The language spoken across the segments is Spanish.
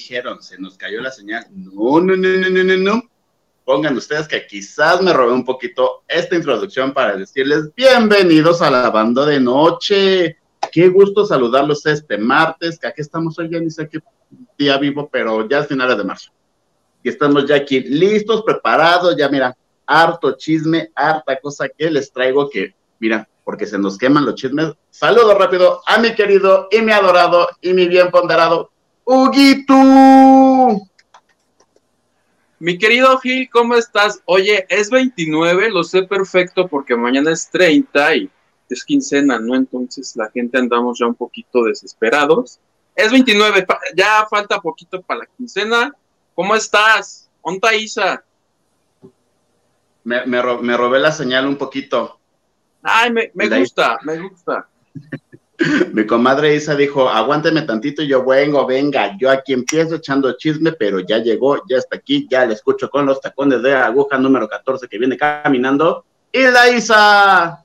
dijeron? Se nos cayó la señal. No, no, no, no, no, no, no. Pongan ustedes que quizás me robé un poquito esta introducción para decirles bienvenidos a la banda de noche. Qué gusto saludarlos este martes, que aquí estamos hoy, ya ni sé qué día vivo, pero ya es finales de marzo. Y estamos ya aquí listos, preparados, ya mira, harto chisme, harta cosa que les traigo que, mira, porque se nos queman los chismes. Saludo rápido a mi querido y mi adorado y mi bien ponderado Huguito. Mi querido Gil, ¿cómo estás? Oye, es 29, lo sé perfecto porque mañana es 30 y es quincena, ¿no? Entonces la gente andamos ya un poquito desesperados. Es 29, ya falta poquito para la quincena. ¿Cómo estás? ¿Onta Isa? Me, me, me, robé la señal un poquito. Ay, me, me gusta, me gusta. Mi comadre Isa dijo, aguánteme tantito, y yo vengo, venga, yo aquí empiezo echando chisme, pero ya llegó, ya está aquí, ya le escucho con los tacones de aguja número 14 que viene caminando. ¡Y la Isa!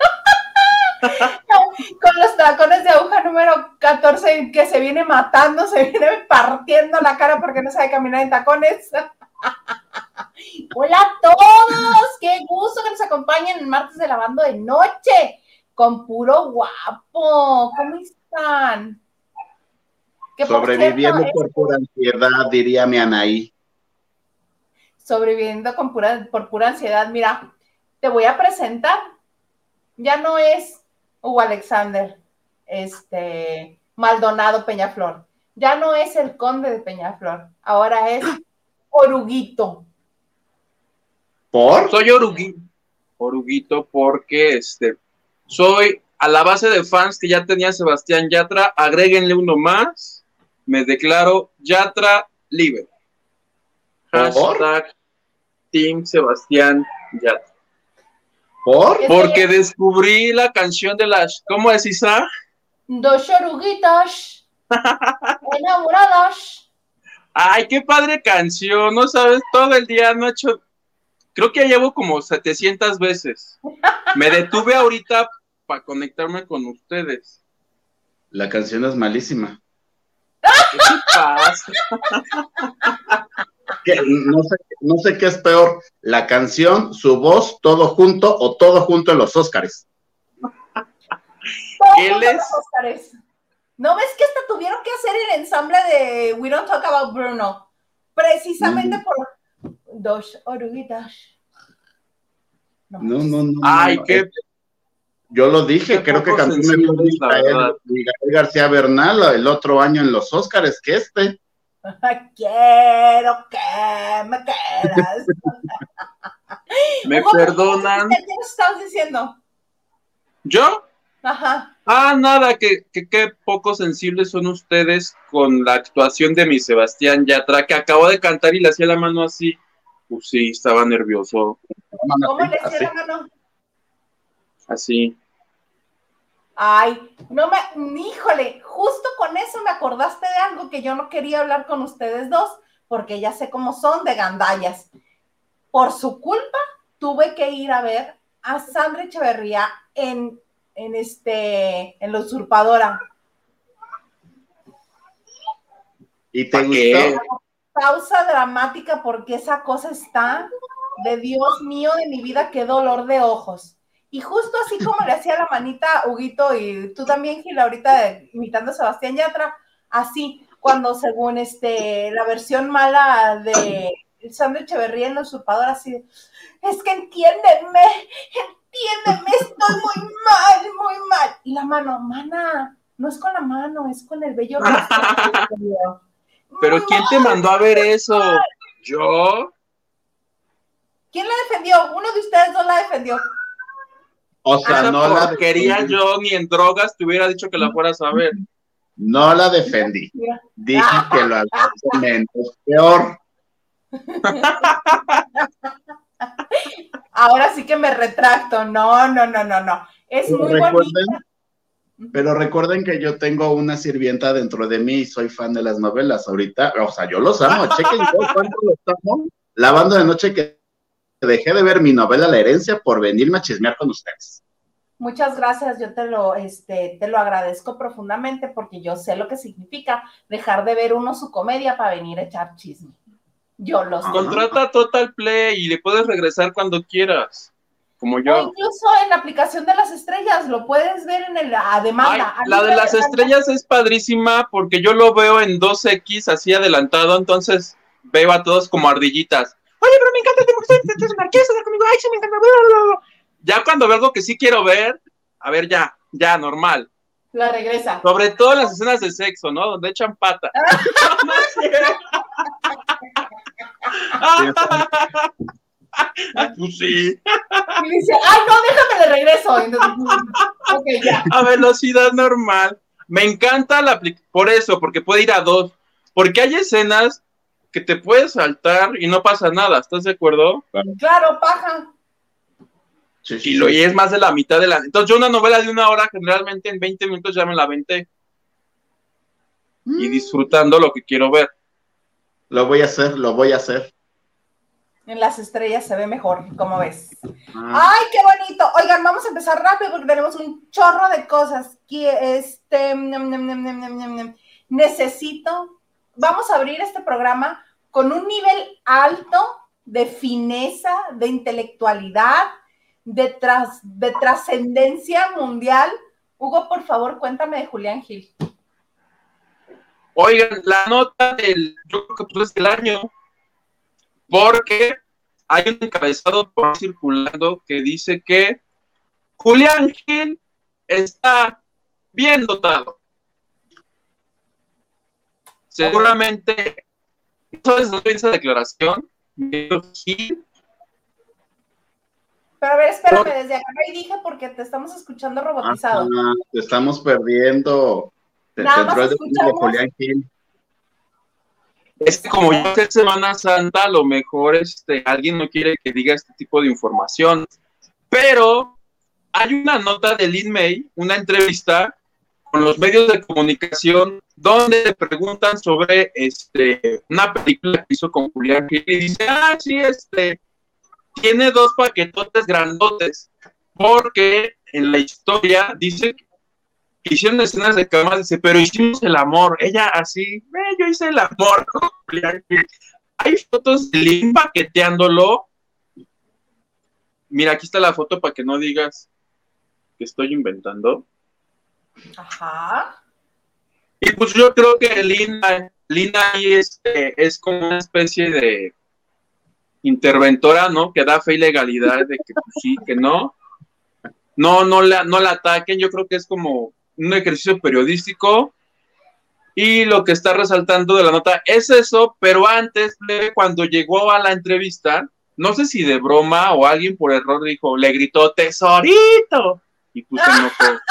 con los tacones de aguja número 14 que se viene matando, se viene partiendo la cara porque no sabe caminar en tacones. Hola a todos, qué gusto que nos acompañen el martes de lavando de noche con puro guapo. ¿Cómo están? Sobreviviendo por pura ansiedad, diría mi Anaí. Sobreviviendo con pura, por pura ansiedad. Mira, te voy a presentar. Ya no es Hugo Alexander, este Maldonado Peñaflor. Ya no es el conde de Peñaflor. Ahora es Oruguito. ¿Por? Soy Oruguito. Oruguito porque este soy a la base de fans que ya tenía Sebastián Yatra, agréguenle uno más. Me declaro Yatra libre. Hashtag Team Sebastián Yatra. ¿Por? Porque descubrí la canción de las. ¿Cómo es Isa? Dos oruguitas enamoradas. Ay, qué padre canción, no sabes, todo el día no he hecho creo que ya llevo como 700 veces. Me detuve ahorita para conectarme con ustedes. La canción es malísima. ¿Qué pasa? No, sé, no sé qué es peor, la canción, su voz, todo junto o todo junto en los Óscares. ¿Qué les... ¿No ves que hasta tuvieron que hacer el ensamble de We Don't Talk About Bruno? Precisamente por dos oruguitas. No, no, no. Ay, qué. Yo lo dije, creo que cantó mejor Miguel, García Bernal el otro año en los Óscares que este. Quiero que me quieras. ¿Me perdonan? ¿Qué estás diciendo? ¿Yo? Ajá. Ah, nada, que, que, poco sensibles son ustedes con la actuación de mi Sebastián Yatra, que acabo de cantar y le hacía la mano así. Pues sí, estaba nervioso. ¿Cómo le hacía la mano? Así. Ay, no me, híjole, justo con eso me acordaste de algo que yo no quería hablar con ustedes dos, porque ya sé cómo son de gandallas. Por su culpa, tuve que ir a ver a Sandra Echeverría en, en este, en la usurpadora. ¿Y te gustó? Pausa dramática porque esa cosa está de Dios mío de mi vida, qué dolor de ojos. Y justo así como le hacía la manita Huguito y tú también, Gil, ahorita imitando a Sebastián Yatra, así, cuando según este, la versión mala de Sandro Echeverría en el usurpador, así, es que entiéndeme, entiéndeme, estoy muy mal, muy mal. Y la mano, mana, no es con la mano, es con el bello. Pero ¿quién te mandó a ver eso? ¿Yo? ¿Quién la defendió? Uno de ustedes no la defendió. O sea, no la quería yo ni en drogas te hubiera dicho que la fueras a ver. No la defendí. Dije que lo menos peor. Ahora sí que me retracto. No, no, no, no, no. Es muy bonita. Pero recuerden que yo tengo una sirvienta dentro de mí y soy fan de las novelas ahorita. O sea, yo los amo. Chequen cuánto los amo. La banda de noche que dejé de ver mi novela La herencia por venirme a chismear con ustedes. Muchas gracias, yo te lo, este, te lo agradezco profundamente porque yo sé lo que significa dejar de ver uno su comedia para venir a echar chisme. Yo lo sé. Contrata Total Play y le puedes regresar cuando quieras, como yo. O incluso en la aplicación de las estrellas, lo puedes ver en el a demanda. Ay, la de las estrellas es padrísima porque yo lo veo en 2X así adelantado, entonces veo a todos como ardillitas. Oye, pero me encanta, marquesa conmigo, ay, sí, me encanta. Ya cuando veo algo que sí quiero ver, a ver, ya, ya, normal. La regresa. Sobre todo en las escenas de sexo, ¿no? Donde echan pata. pues sí. Y dice, ay, no, déjame de regreso. ok, ya. A velocidad normal. Me encanta la aplicación, por eso, porque puede ir a dos. Porque hay escenas que te puedes saltar y no pasa nada, ¿estás de acuerdo? Claro, paja. Sí, sí, y, es más de la mitad de la... Entonces yo una novela de una hora generalmente en 20 minutos ya me la venté. Mm. Y disfrutando lo que quiero ver. Lo voy a hacer, lo voy a hacer. En las estrellas se ve mejor, como ves. Ah. ¡Ay, qué bonito! Oigan, vamos a empezar rápido porque tenemos un chorro de cosas. Que este, necesito, vamos a abrir este programa con un nivel alto de fineza, de intelectualidad, de, de trascendencia mundial. Hugo, por favor, cuéntame de Julián Gil. Oigan, la nota del, yo creo que pues es del año, porque hay un encabezado por circulando que dice que Julián Gil está bien dotado. Seguramente, ¿sabes de esa declaración? Gil pero a ver, espérame, desde acá y dije porque te estamos escuchando robotizado. te estamos perdiendo. Nada más escuchamos. Es que como yo sé Semana Santa, a lo mejor este, alguien no quiere que diga este tipo de información. Pero hay una nota de Lin May, una entrevista con los medios de comunicación, donde le preguntan sobre este, una película que hizo con Julián Gil y dice, ah, sí, este, tiene dos paquetotes grandotes, porque en la historia dice que hicieron escenas de cama, dice, pero hicimos el amor. Ella así, yo hice el amor. Hay fotos de Lynn paqueteándolo. Mira, aquí está la foto para que no digas que estoy inventando. Ajá. Y pues yo creo que Lina, Lina ahí es, es como una especie de interventora, ¿no? Que da fe y legalidad de que pues, sí, que no. No, no la, no la ataquen. Yo creo que es como un ejercicio periodístico. Y lo que está resaltando de la nota es eso, pero antes, cuando llegó a la entrevista, no sé si de broma o alguien por error dijo, le gritó tesorito. Y pues se enojó.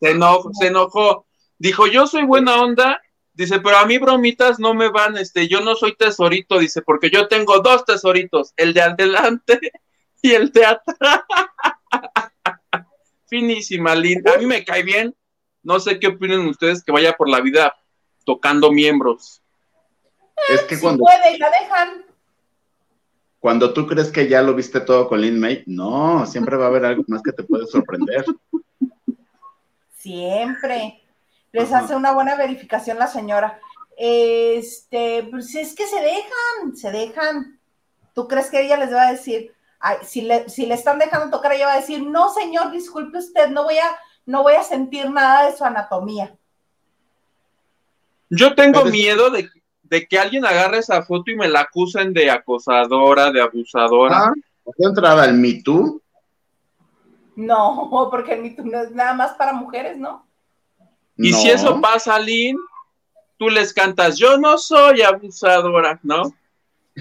Se enojó, se enojó. Dijo, yo soy buena onda Dice, pero a mí bromitas no me van, este, yo no soy tesorito, dice, porque yo tengo dos tesoritos, el de adelante y el de atrás. Finísima, linda. A mí me cae bien. No sé qué opinan ustedes que vaya por la vida tocando miembros. Es que cuando. puede, la dejan. Cuando tú crees que ya lo viste todo con Lin May, no, siempre va a haber algo más que te puede sorprender. Siempre les hace una buena verificación la señora. Este, pues es que se dejan, se dejan. ¿Tú crees que ella les va a decir, si, le, si le están dejando tocar, ella va a decir, no, señor, disculpe usted, no voy a, no voy a sentir nada de su anatomía? Yo tengo miedo de, que alguien agarre esa foto y me la acusen de acosadora, de abusadora. Ah, entraba el Me Too? No, porque el Me Too no es nada más para mujeres, ¿no? Y si eso pasa, Lynn, tú les cantas, yo no soy abusadora, ¿no?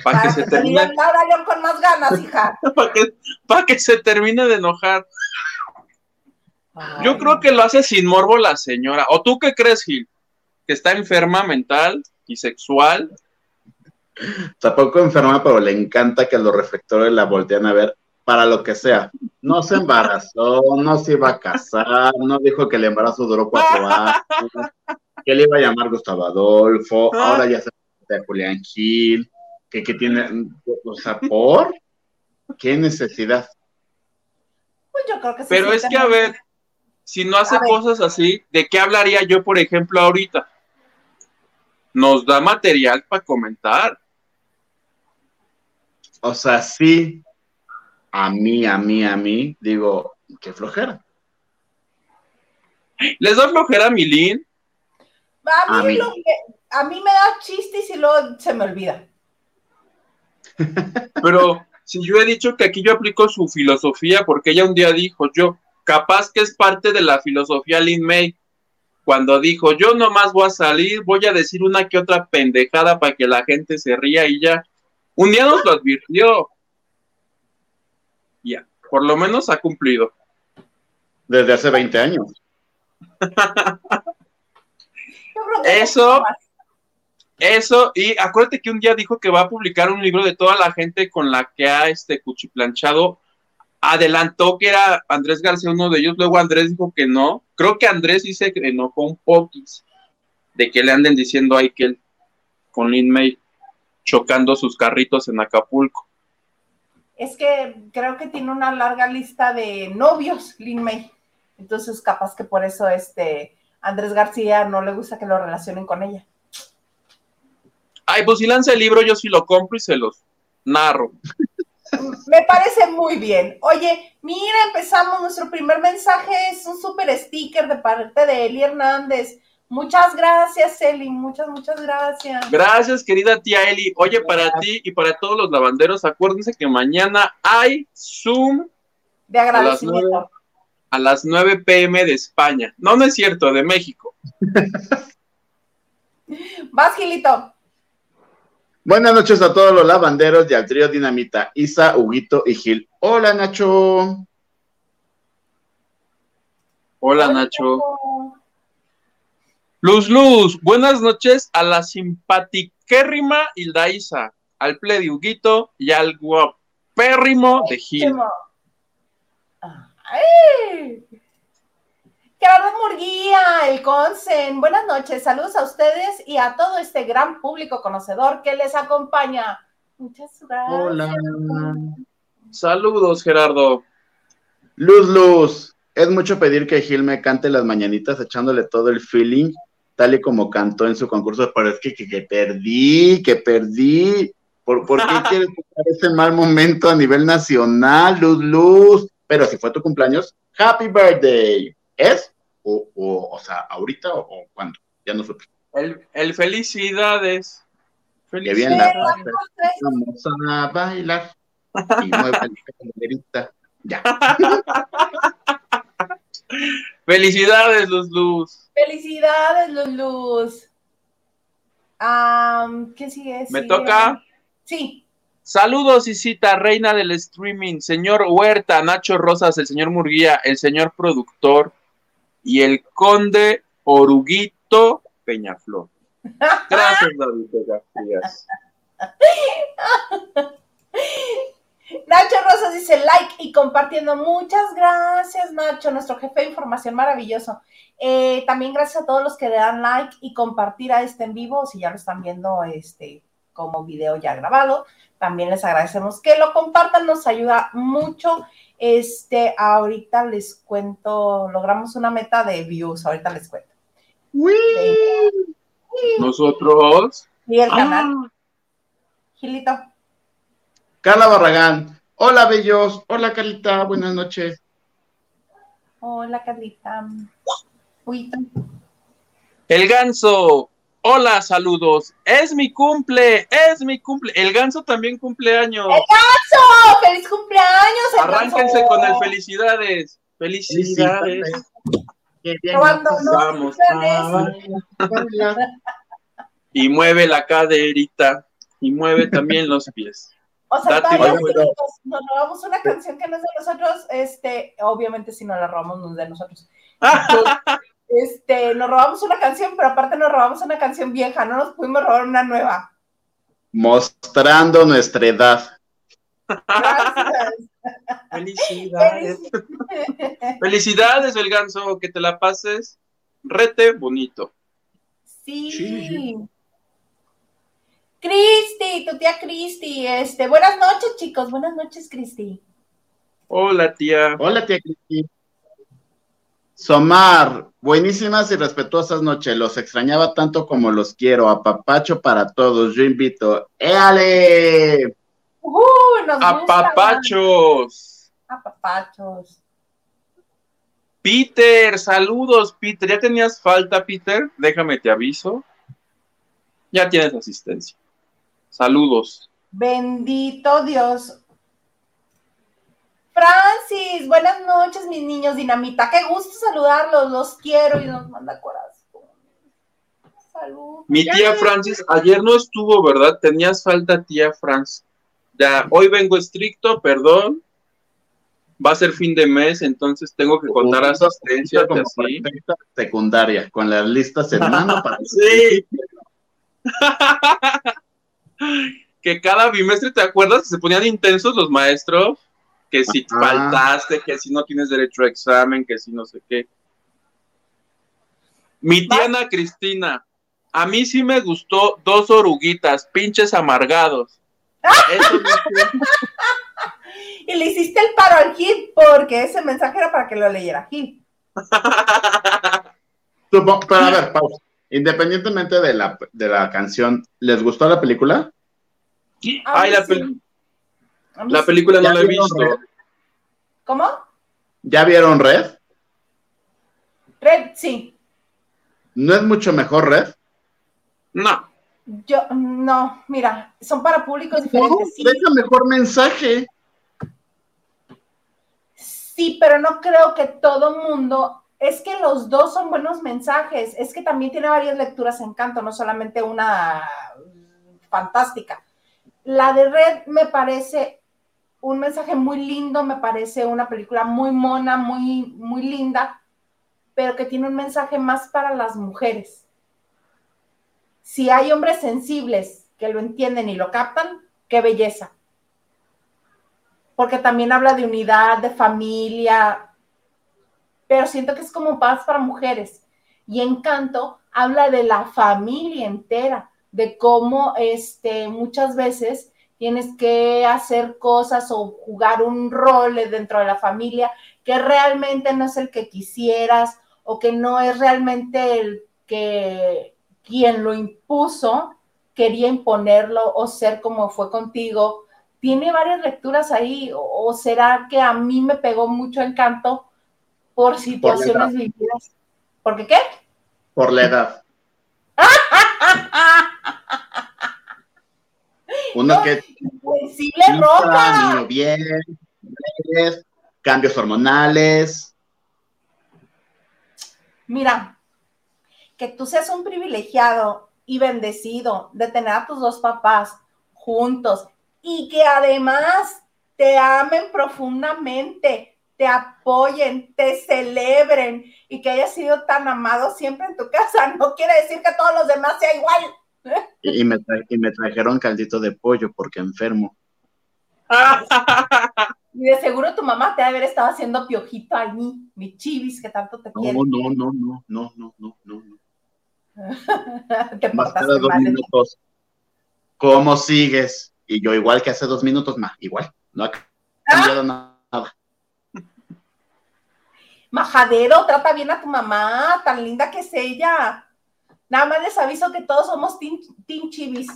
Para, que, se termine. Ahora yo con más ganas, hija. para, que, se termine de enojar. Yo creo que lo hace sin morbo la señora. ¿O tú qué crees, Gil? ¿Que está enferma mental y sexual? Tampoco enferma, pero le encanta que los reflectores la voltean a ver para lo que sea. No se embarazó, no se iba a casar, no dijo que el embarazo duró cuatro años, que le iba a llamar Gustavo Adolfo, ahora ya se de Julián Gil, que, que tiene, o sea, ¿por? ¿Qué necesidad? Pues yo creo que se Pero es que, a ver, si no hace cosas así, ¿de qué hablaría yo, por ejemplo, ahorita? Nos da material para comentar. O sea, sí, a mí, a mí, a mí, digo, qué flojera. ¿Les da flojera a Milín? A A mí, mí. lo que- a mí me da chistes y luego se me olvida. Pero si yo he dicho que aquí yo aplico su filosofía, porque ella un día dijo, yo, capaz que es parte de la filosofía Lin May, cuando dijo, yo nomás voy a salir, voy a decir una que otra pendejada para que la gente se ría y ya. Un día nos lo advirtió. Ya, por lo menos ha cumplido. Desde hace 20 años. Eso-. Eso, y acuérdate que un día dijo que va a publicar un libro de toda la gente con la que ha este cuchiplanchado. Adelantó que era Andrés García uno de ellos, luego Andrés dijo que no. Creo que Andrés sí se enojó un poquis de que le anden diciendo ahí que él con Lin May chocando sus carritos en Acapulco. Es que creo que tiene una larga lista de novios, Lin May. Entonces, capaz que por eso este Andrés García no le gusta que lo relacionen con ella. Ay, pues si lanza el libro, yo sí lo compro y se los narro. Me parece muy bien. Oye, mira, empezamos nuestro primer mensaje. Es un super sticker de parte de Eli Hernández. Muchas gracias, Eli. Muchas, muchas gracias. Gracias, querida tía Eli. Oye, para ti y para todos los lavanderos, acuérdense que mañana hay Zoom De agradecimiento. a las 9 pm de España. No, no es cierto, de México. Vas, Gilito. Buenas noches a todos los lavanderos y al trío Dinamita, Isa, Huguito y Gil. Hola, Nacho. Hola, Nacho. Luz Luz, buenas noches a la simpatiquérrima Hilda Isa, al plediuguito y al guapérrimo de Gil. ¡Ay! Gerardo Murguía, el Consen. Buenas noches. Saludos a ustedes y a todo este gran público conocedor que les acompaña. Muchas gracias. Hola. Saludos, Gerardo. Luz, Luz. Es mucho pedir que Gil me cante las mañanitas echándole todo el feeling, tal y como cantó en su concurso, pero es que, que, que perdí, que perdí. ¿Por, por qué quieres tocar ese mal momento a nivel nacional, Luz, Luz? Pero si fue tu cumpleaños, Happy Birthday. ¿Es? O, o, o sea, ahorita o, o cuándo? Ya no supe. El, el felicidades. Qué bien la Felicidades. Vamos a bailar. Y mueve la. Ya. Felicidades, Luz Luz. Felicidades, Luz. Am, ¿Qué sigue? ¿Me Sigue- toca? Sí. Saludos, Isita, reina del streaming, señor Huerta, Nacho Rosas, el señor Murguía, el señor productor y el conde Oruguito Peñaflor. Gracias, David Frías. Nacho Rosas dice like y compartiendo. Muchas gracias, Nacho, nuestro jefe de información maravilloso. Eh, también gracias a todos los que le dan like y compartir a este en vivo, si ya lo están viendo este como video ya grabado. También les agradecemos que lo compartan, nos ayuda mucho. Este, ahorita les cuento, logramos una meta de views, ahorita les cuento. Nosotros. Y el canal, Ah, Gilito. Carla Barragán. Hola, bellos. Hola, Carlita. Buenas noches. Hola, Carlita. Uy, el ganso. Hola, saludos. Es mi cumple, es mi cumple. El ganso también cumple años. ¡Oh, ¡Feliz cumpleaños! el Arránquense ganso! con el felicidades. Felicidades. Vamos a Hola. Y mueve la caderita. Y mueve también los pies. O sea, Date todavía nos robamos una canción que no es de nosotros, este, obviamente si no la robamos no es de nosotros. Este, nos robamos una canción, pero aparte nos robamos una canción vieja, no nos pudimos robar una nueva. Mostrando nuestra edad. Gracias. Felicidades. Felicidades, el ganso. Que te la pases rete bonito. Sí. Sí. Cristi, tu tía Cristi, este, buenas noches, chicos, buenas noches, Cristi. Hola, tía. Hola, tía Cristi. Somar, buenísimas y respetuosas noches. Los extrañaba tanto como los quiero. A papacho para todos. Yo invito. ¡Éale! Uh, nos A gusta. papachos. A papachos. Peter, saludos, Peter. ¿Ya tenías falta, Peter? Déjame te aviso. Ya tienes asistencia. Saludos. Bendito Dios. Francis, buenas noches, mis niños dinamita. Qué gusto saludarlos, los quiero y nos manda corazón. Salud. Mi tía Francis, ayer no estuvo, ¿verdad? Tenías falta, tía Francis. Ya, hoy vengo estricto, perdón. Va a ser fin de mes, entonces tengo que contar asistencia como así. secundaria, con las listas en mano para Sí. que cada bimestre, ¿te acuerdas? Se ponían intensos los maestros, que si Ajá. faltaste, que si no tienes derecho a examen, que si no sé qué. Mi tía Ana Cristina, a mí sí me gustó dos oruguitas, pinches amargados. Eso Y le hiciste el paro al Gil porque ese mensaje era para que lo leyera Gil. Pero a ver, pausa. Independientemente de la, de la canción, ¿les gustó la película? Ay, la, sí. pel- La sí. película no ¿Ya la he visto. Red? ¿Cómo? ¿Ya vieron Red? Red, sí. ¿No es mucho mejor Red? No. Yo, no, mira, son para públicos diferentes. Sí, Deja mejor mensaje. sí, pero no creo que todo mundo. Es que los dos son buenos mensajes. Es que también tiene varias lecturas en canto, no solamente una fantástica. La de Red me parece un mensaje muy lindo, me parece una película muy mona, muy, muy linda, pero que tiene un mensaje más para las mujeres. Si hay hombres sensibles que lo entienden y lo captan, qué belleza. Porque también habla de unidad, de familia, pero siento que es como paz para mujeres. Y Encanto habla de la familia entera, de cómo este, muchas veces tienes que hacer cosas o jugar un rol dentro de la familia que realmente no es el que quisieras o que no es realmente el que quien lo impuso quería imponerlo o ser como fue contigo. Tiene varias lecturas ahí, o, será que a mí me pegó mucho encanto por situaciones vividas. ¿Por qué qué? Por la edad. Uno No, que Sensible bien, cambios hormonales. Mira, que tú seas un privilegiado y bendecido de tener a tus dos papás juntos y que además te amen profundamente, te apoyen, te celebren y que hayas sido tan amado siempre en tu casa, no quiere decir que todos los demás sea igual. Y, me y me trajeron caldito de pollo porque enfermo. Y de seguro tu mamá te debe haber estado haciendo piojito ahí, mi chivis que tanto te quiere. no, no, no, no, no, no, no. no. te Más cada portaste dos mal. minutos. ¿Cómo sigues? Y yo igual que hace dos minutos más, igual. No ha cambiado nada. Majadero, trata bien a tu mamá, tan linda que es ella. Nada más les aviso que todos somos Team, team Chivis.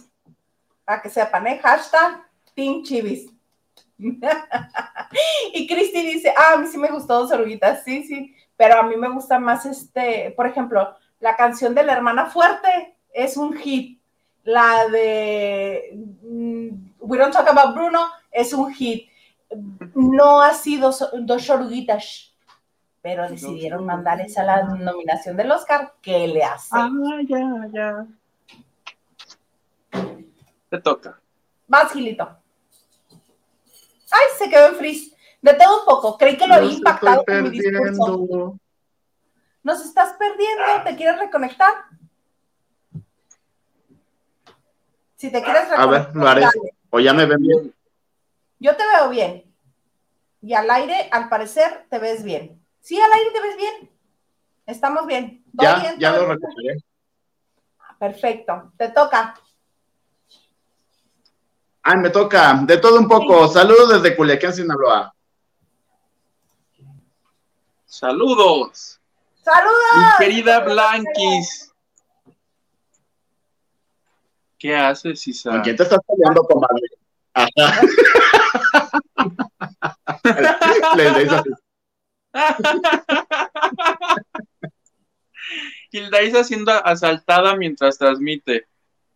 Para que sepan, ¿eh? Hashtag Team Chivis. y Cristi dice, ah, a mí sí me gustó dos oruguitas, sí, sí, pero a mí me gusta más este, por ejemplo, la canción de la hermana fuerte es un hit. La de mm, We Don't Talk About Bruno es un hit. No ha sido dos oruguitas, pero decidieron mandar esa a la nominación del Oscar. ¿Qué le hace? Ah, ya, ya. Te toca. Vas, Gilito. Ay, se quedó en freeze. De todo un poco. Creí que lo había impactado con mi discurso. Nos estás perdiendo. ¿Te quieres reconectar? Si te quieres A ver, reconectar. lo haré. dale. O ya me ven bien. Yo te veo bien. Y al aire, al parecer, te ves bien. Sí, al aire te ves bien. Estamos bien. ¿Todo Ya, bien? ya ¿Todo lo bien? recuperé. Perfecto. Te toca. Ay, me toca. De todo un poco. Saludos desde Culiacán, Sinaloa. Saludos. ¡Saludos! Mi querida Blanquis. ¿Qué haces, Isa? ¿Con quién te estás peleando, comadre? Ajá. Le dices. Hilda siendo asaltada mientras transmite.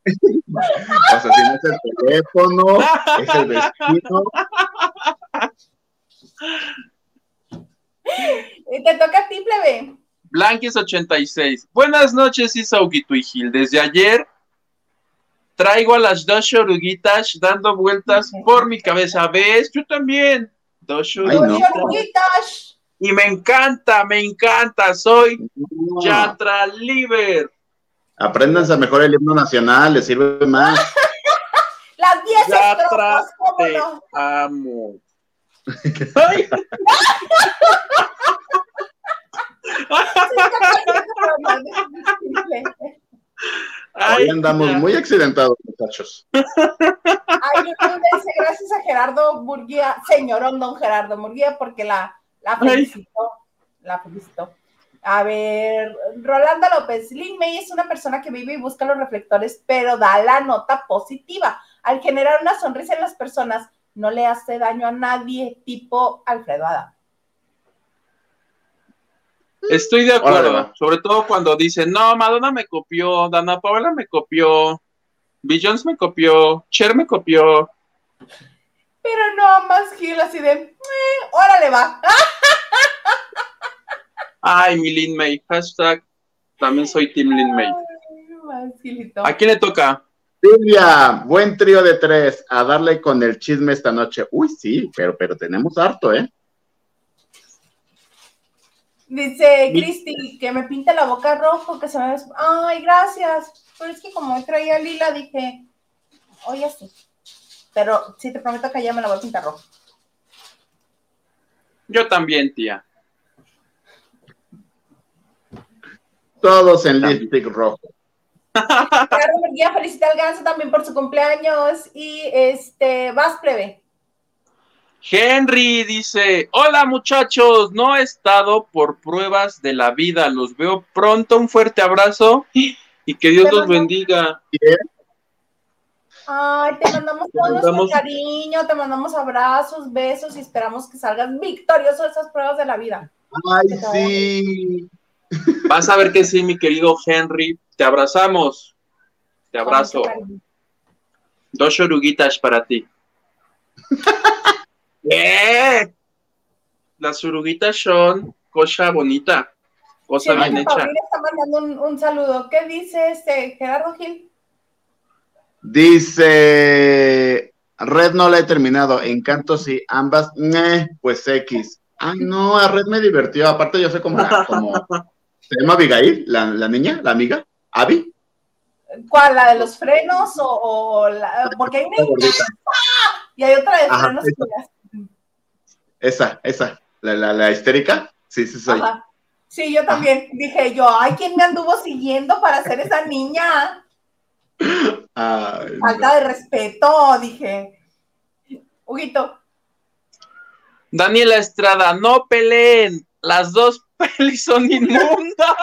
O sea, si no es el teléfono, es el vecino. Y te toca a ti, plebe. Blanquis 86. Buenas noches, Isauguito y Gil. Desde ayer traigo a las dos oruguitas dando vueltas por mi cabeza. ¿Ves? Yo también. Dos Ay, no. oruguitas. Y me encanta, me encanta. Soy No. Yatra Liber. Apréndanse mejor el himno nacional, les sirve más. Las 10 Yatra, estrofas, ¿cómo te no? amo. Ay, ay, Hoy andamos ya. muy accidentados, muchachos. Ay, gracias a Gerardo Murguía, señorón don Gerardo Murguía, porque la, la felicitó. La felicitó. A ver, Rolanda López, Lin May es una persona que vive y busca los reflectores, pero da la nota positiva. Al generar una sonrisa en las personas, no le hace daño a nadie, tipo Alfredo Ada. Estoy de acuerdo, sobre todo cuando dicen, no, Madonna me copió, Dana Paola me copió, Billions me copió, Cher me copió. Pero no, más Gil así de, "Eh, órale va. Ay, mi Lin May, hashtag, también soy Team Lin May. Ay. ¿A quién le toca? Silvia, buen trío de tres, a darle con el chisme esta noche. Uy, sí, pero, pero tenemos harto, ¿eh? Dice Cristi que me pinta la boca rojo, que se me. Ay, gracias. Pero es que como traía lila, dije, oye, sí. Pero sí te prometo que ya me la voy a pintar rojo. Yo también, tía. Todos en lipstick rojo. Claro, Murguía felicita al ganso también por su cumpleaños. Y este, vas, plebe. Henry dice, hola muchachos, no he estado por pruebas de la vida, los veo pronto, un fuerte abrazo y que Dios los bendiga. Ay, te mandamos todo mandamos- nuestro cariño, te mandamos abrazos, besos y esperamos que salgas victorioso de esas pruebas de la vida. Ay, sí. Vas a ver que sí, mi querido Henry, te abrazamos, te abrazo, dos oruguitas para ti. ¿Qué? Las oruguitas son cosa bonita, cosa Siempre bien hecha. Está mandando un, un saludo. ¿Qué dice este Gerardo Gil? Dice, Red no la he terminado, Encanto sí, ambas, ñe, pues X. Ay, no, a Red me divirtió, aparte yo sé como, como ¿se llama Abigail, la, la niña, la amiga? ¿Abby? ¿Cuál? ¿La de los frenos o, o la, porque hay una gordita. y hay otra de Ajá, frenos esa. que Esa, esa, la, la, la histérica, sí, sí soy. Ajá. Sí, yo también dije yo, ay, ¿quién me anduvo siguiendo para ser esa niña? Ay, no. Falta de respeto, dije. Huguito, Daniela Estrada, no peleen, las dos pelis son inmundas.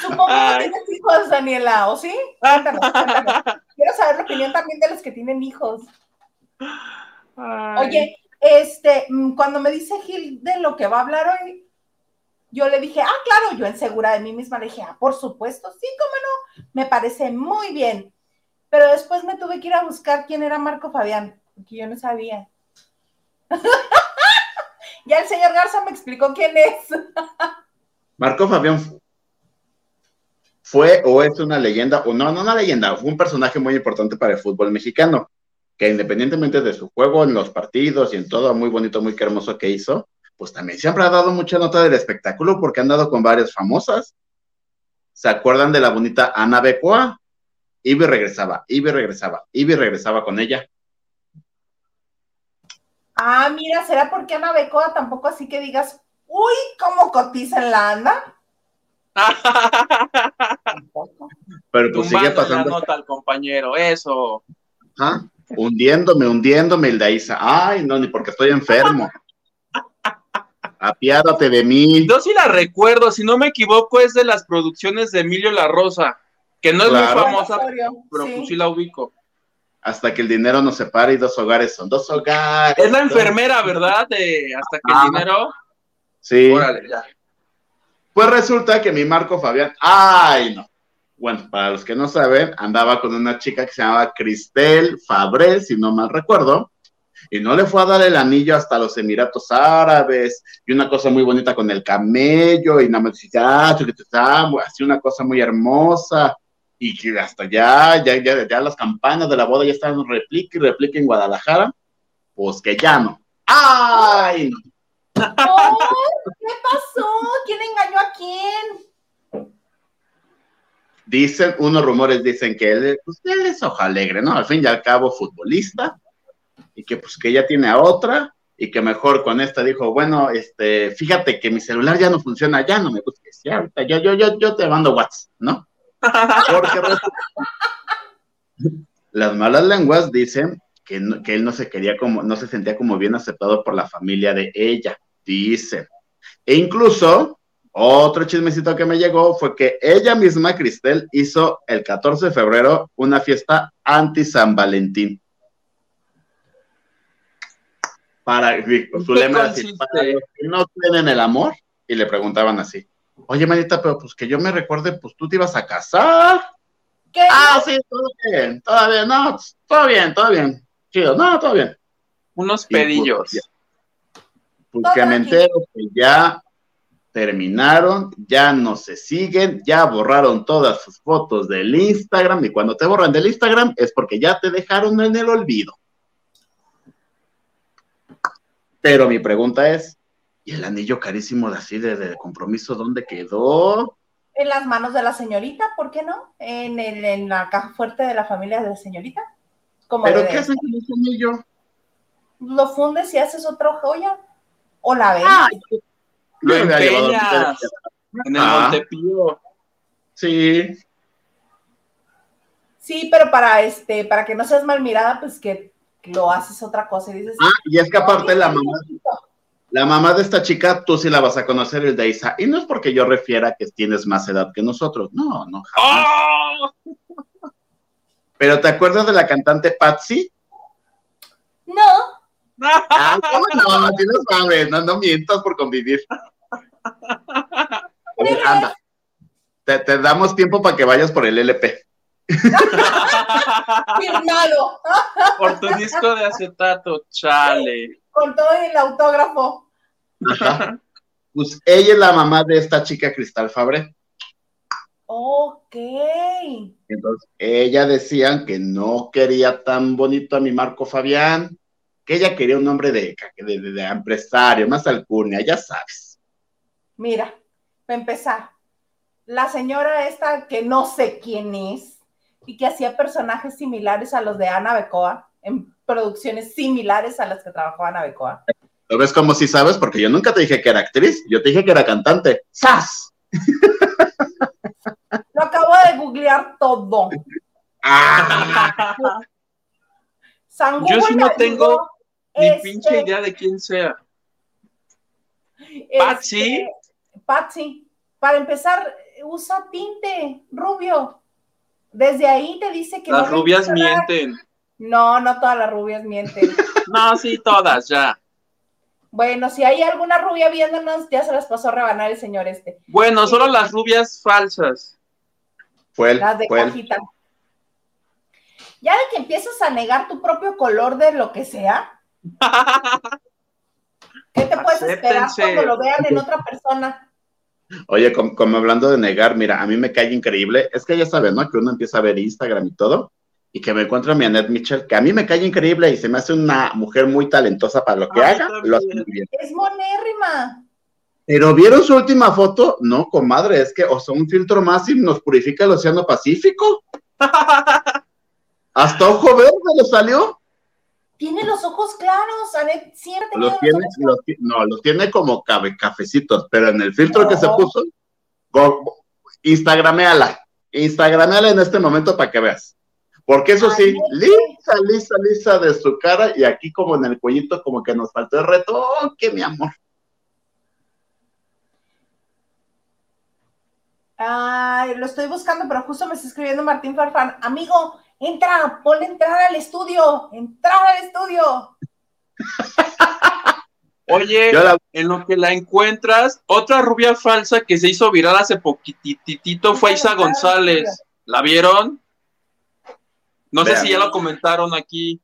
supongo que tienes hijos, Daniela, ¿o sí? Cuéntanos, cuéntanos. Quiero saber la opinión también de los que tienen hijos. Ay. Oye, este, mm, cuando me dice Gil de lo que va a hablar hoy, yo le dije, ah, claro, yo en segura de mí misma le dije, ah, por supuesto, sí, cómo no, me parece muy bien. Pero después me tuve que ir a buscar quién era Marco Fabián, porque yo no sabía. ya el señor Garza me explicó quién es. Marco Fabián fu- fue o es una leyenda, o no, no una leyenda, fue un personaje muy importante para el fútbol mexicano, que independientemente de su juego en los partidos y en todo muy bonito, muy hermoso que hizo, pues también siempre ha dado mucha nota del espectáculo porque han dado con varias famosas. ¿Se acuerdan de la bonita Ana Becoa? Ivy regresaba, Ivy regresaba, Ivy regresaba con ella. Ah, mira, ¿será porque Ana Becoa tampoco así que digas, uy, cómo cotiza en la anda? Tampoco. Pero pues sigue la pasando, nota al compañero, eso. ajá, hundiéndome, hundiéndome, Isa. Ay, no, ni porque estoy enfermo. Apiádate de mí. Yo sí la recuerdo, si no me equivoco, es de las producciones de Emilio La Rosa, que no es Claro. muy famosa, pero sí. pues sí la ubico. Hasta que el dinero nos separe y dos hogares son dos hogares. Es la enfermera, ¿verdad? De hasta que Ah. el dinero. Sí. Órale, ya. Pues resulta que mi Marco Fabián, ay no. Bueno, para los que no saben, andaba con una chica que se llamaba Cristel Fabré, si no mal recuerdo, y no le fue a dar el anillo hasta los Emiratos Árabes, y una cosa muy bonita con el camello, y nada más decía, ah, así una cosa muy hermosa, y que hasta ya, ya, ya, ya las campanas de la boda ya estaban replica y replica en Guadalajara, pues que ya no. ¡Ay! no! ¿Qué pasó? ¿Quién engañó a quién? Dicen, unos rumores dicen que él, pues, él es hoja alegre, ¿no? Al fin y al cabo, futbolista, y que pues que ya tiene a otra, y que mejor con esta dijo, bueno, este, fíjate que mi celular ya no funciona, ya no me busques, ya, ahorita yo, yo, yo, yo te mando WhatsApp, ¿no? Porque las malas lenguas dicen que, que él no se quería como, no se sentía como bien aceptado por la familia de ella, dicen. E incluso, otro chismecito que me llegó fue que ella misma, Cristel, hizo el 14 de febrero una fiesta anti San Valentín. Para, su lema así, para los que no creen en el amor, y le preguntaban así, oye, manita, pero pues que yo me recuerde, pues tú te ibas a casar. ¿Qué? Ah, sí, todo bien, todo bien, no, todo bien, todo bien, chido, no, todo bien. Unos Y, pues, pedillos. ya. Pues Todo que me entero que ya terminaron, ya no se siguen, ya borraron todas sus fotos del Instagram y cuando te borran del Instagram es porque ya te dejaron en el olvido. Pero mi pregunta es, ¿y el anillo carísimo de así de, de compromiso dónde quedó? En las manos de la señorita, ¿por qué no? En, el- en la caja fuerte de la familia de la señorita. Como ¿Pero de- qué hacen con ese anillo? Lo fundes y haces otra joya. O la vendes. Ah, Lo empeñas en el Ah. Montepío. Sí, Sí, pero para este, para que no seas mal mirada, pues que lo haces otra cosa y dices. ah, y es que aparte "Oye, la mamá bonito". La mamá de esta chica, tú sí la vas a conocer, el de Isa. Y no es porque yo refiera que tienes más edad que nosotros. No, no, jamás. ¡Oh! Pero ¿te acuerdas de la cantante Patsy? No, Ah, ¿cómo no? Sí lo sabes. No, no mientas por convivir. Oye, anda. Te, te damos tiempo para que vayas por el LP. Firmado, Por tu disco de acetato, chale. con todo el autógrafo. Ajá. Pues ella es la mamá de esta chica Cristal Fabre. Ok. Entonces, ella decían que no quería tan bonito a mi Marco Fabián, que ella quería un hombre de, de, de- de empresario, más alcurnia, ya sabes. Mira, para empezar, la señora esta que no sé quién es y que hacía personajes similares a los de Ana Becoa, en producciones similares a las que trabajó Ana Becoa. ¿Lo ves como si sabes? Porque yo nunca te dije que era actriz, yo te dije que era cantante. ¡Sas! Lo acabo de googlear todo. ¡Ah! San Yo sí no tengo Ni este, pinche idea de quién sea. este, Patsy. Patsy. Para empezar, usa tinte rubio. Desde ahí te dice que Las no rubias mienten. No, no todas las rubias mienten. No, sí, todas, ya. bueno, si hay alguna rubia viéndonos, ya se las pasó a rebanar el señor este. Bueno, solo las rubias falsas. Fue Las de fue cajita. Ya de que empiezas a negar tu propio color de lo que sea, ¿qué te puedes esperar cuando lo vean en otra persona? Oye, como, como hablando de negar, mira, a mí me cae increíble. Es que ya sabes, ¿no? Que uno empieza a ver Instagram y todo, y que me encuentro a mi Annette Mitchell, que a mí me cae increíble y se me hace una mujer muy talentosa para lo que A mí haga, lo hace muy bien. Es monérrima. Pero ¿vieron su última foto? No, comadre, es que, o sea, un filtro más y nos purifica el Océano Pacífico. Hasta ojo verde le salió. Tiene los ojos claros, Anet, siempre los, tiene, No, los tiene como cabe, cafecitos, pero en el filtro que se puso, go, instagrameala, instagrameala en este momento para que veas. Porque eso sí, lisa, lisa, lisa de su cara y aquí como en el cuellito como que nos faltó el retoque, mi amor. Ay, lo estoy buscando, pero justo me está escribiendo Martín Farfán. Amigo, entra, ponle entrar al estudio, entrar al estudio. Oye, en lo que la encuentras, otra rubia falsa que se hizo viral hace poquitito fue Isa González. ¿La vieron? No sé si ya lo comentaron aquí.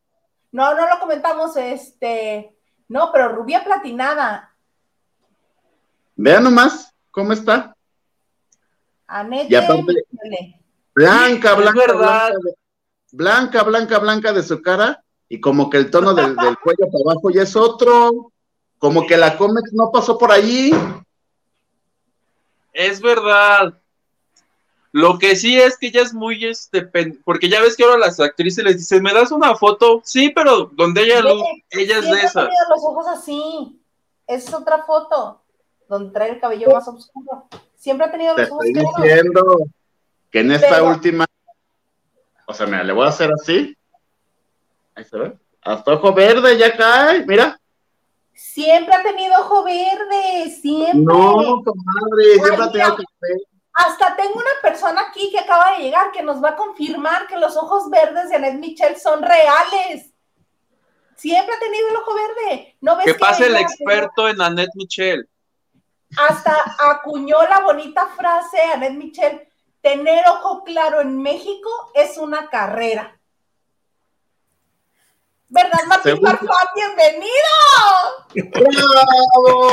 No, no lo comentamos, este, no, pero rubia platinada. Vean nomás cómo está. Anette. Y aparte, blanca, blanca, blanca, blanca, blanca, blanca de su cara y como que el tono del, del cuello para abajo ya es otro. Como que la Comex no pasó por allí. Es verdad. Lo que sí es que ya es muy este porque ya ves que ahora las actrices les dicen, "¿Me das una foto?" Sí, pero donde ella lo, ella es de esa. los ojos así. Es otra foto donde trae el cabello más oscuro. Siempre ha tenido los Te ojos estoy claros. diciendo que en esta Pero- última, o sea, mira, le voy a hacer así. Ahí se ve. Hasta ojo verde ya cae, mira. Siempre ha tenido ojo verde, siempre. No, comadre, siempre ha tenido mira. café. Hasta tengo una persona aquí que acaba de llegar que nos va a confirmar que los ojos verdes de Annette Michel son reales. Siempre ha tenido el ojo verde. ¿No ves Que pase el experto en Annette Michel. Hasta acuñó la bonita frase Annette Michel, tener ojo claro en México es una carrera. ¿Verdad, Martín Según- Farfán? ¡Bienvenido! ¡Bravo!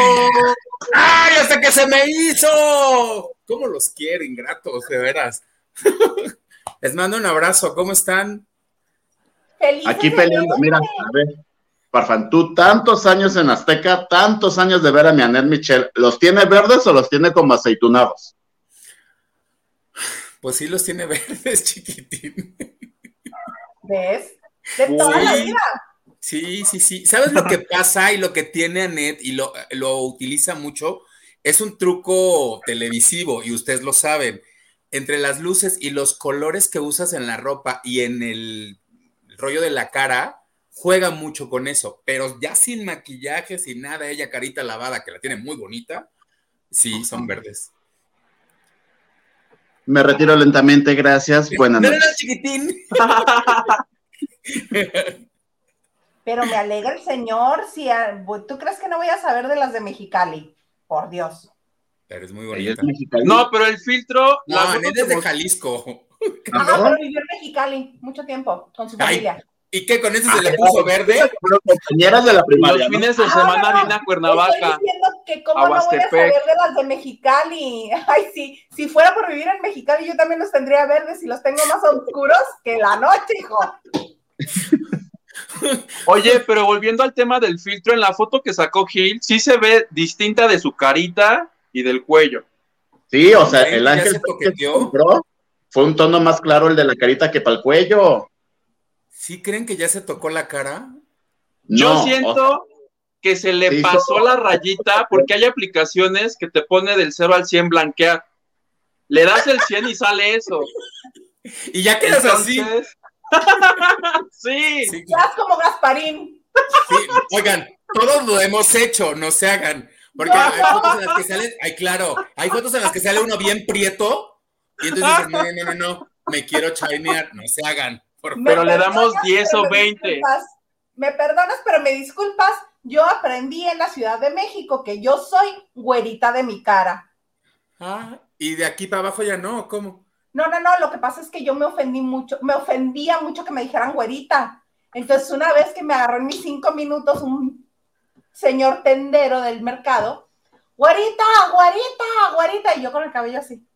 ¡Ay, hasta que se me hizo! ¿Cómo los quiero, ingratos, de veras? Les mando un abrazo, ¿cómo están? Felices Aquí peleando, mira, a ver. Parfan, tú tantos años en Azteca, tantos años de ver a mi Annette Michel, ¿los tiene verdes o los tiene como aceitunados? Pues sí los tiene verdes, chiquitín. ¿Ves? De toda la Sí. vida. Sí, sí, sí. ¿Sabes lo que pasa y lo que tiene Annette y lo, lo utiliza mucho? Es un truco televisivo y ustedes lo saben. Entre las luces y los colores que usas en la ropa y en el rollo de la cara, juega mucho con eso. Pero ya sin maquillaje, sin nada, ella carita lavada, que la tiene muy bonita, sí, son verdes. Me retiro lentamente, gracias. Buenas No, no, no, noches. chiquitín. Pero me alegra el señor. Si a- ¿Tú crees que no voy a saber de las de Mexicali? Por Dios. Pero es muy es bonita. No, pero el filtro. No, la es de Jalisco. ¿No? pero vivió en Mexicali mucho tiempo con su Ay, familia. ¿Y qué? ¿Con eso se Ah, le puso verde? Compañeras de la primaria, Los fines de Ah, semana viene a Cuernavaca. Estoy diciendo que cómo no voy a saber de las de Mexicali. Ay, sí, si fuera por vivir en Mexicali, yo también los tendría verdes y los tengo más oscuros que la noche, hijo. Oye, pero volviendo al tema del filtro, en la foto que sacó Gil, sí se ve distinta de su carita y del cuello. Sí, o sea, el ángel se que compró fue un tono más claro el de la carita que para el cuello. ¿Sí creen que ya se tocó la cara? Yo No, siento que se le se hizo- pasó la rayita porque hay aplicaciones que te pone del 0 al 100 blanquear. Le das el 100 y sale eso. Y ya quedas así. Sí. Sí, Estás como Gasparín. sí. Oigan, todos lo hemos hecho, no se hagan. Porque hay fotos en las que sale, ay, claro, hay fotos en las que sale uno bien prieto y entonces dices, no, no, no, no, me quiero chinear, no se hagan. Por. Pero Me le damos perdonas, 10 o pero me 20. disculpas. Me perdonas, pero me disculpas. Yo aprendí en la Ciudad de México que yo soy güerita de mi cara. Ah, y de aquí para abajo ya no, ¿cómo? No, no, no, lo que pasa es que yo me ofendí mucho, me ofendía mucho que me dijeran güerita. Entonces, una vez que me agarró en mis cinco minutos un señor tendero del mercado, güerita, güerita, güerita, y yo con el cabello así.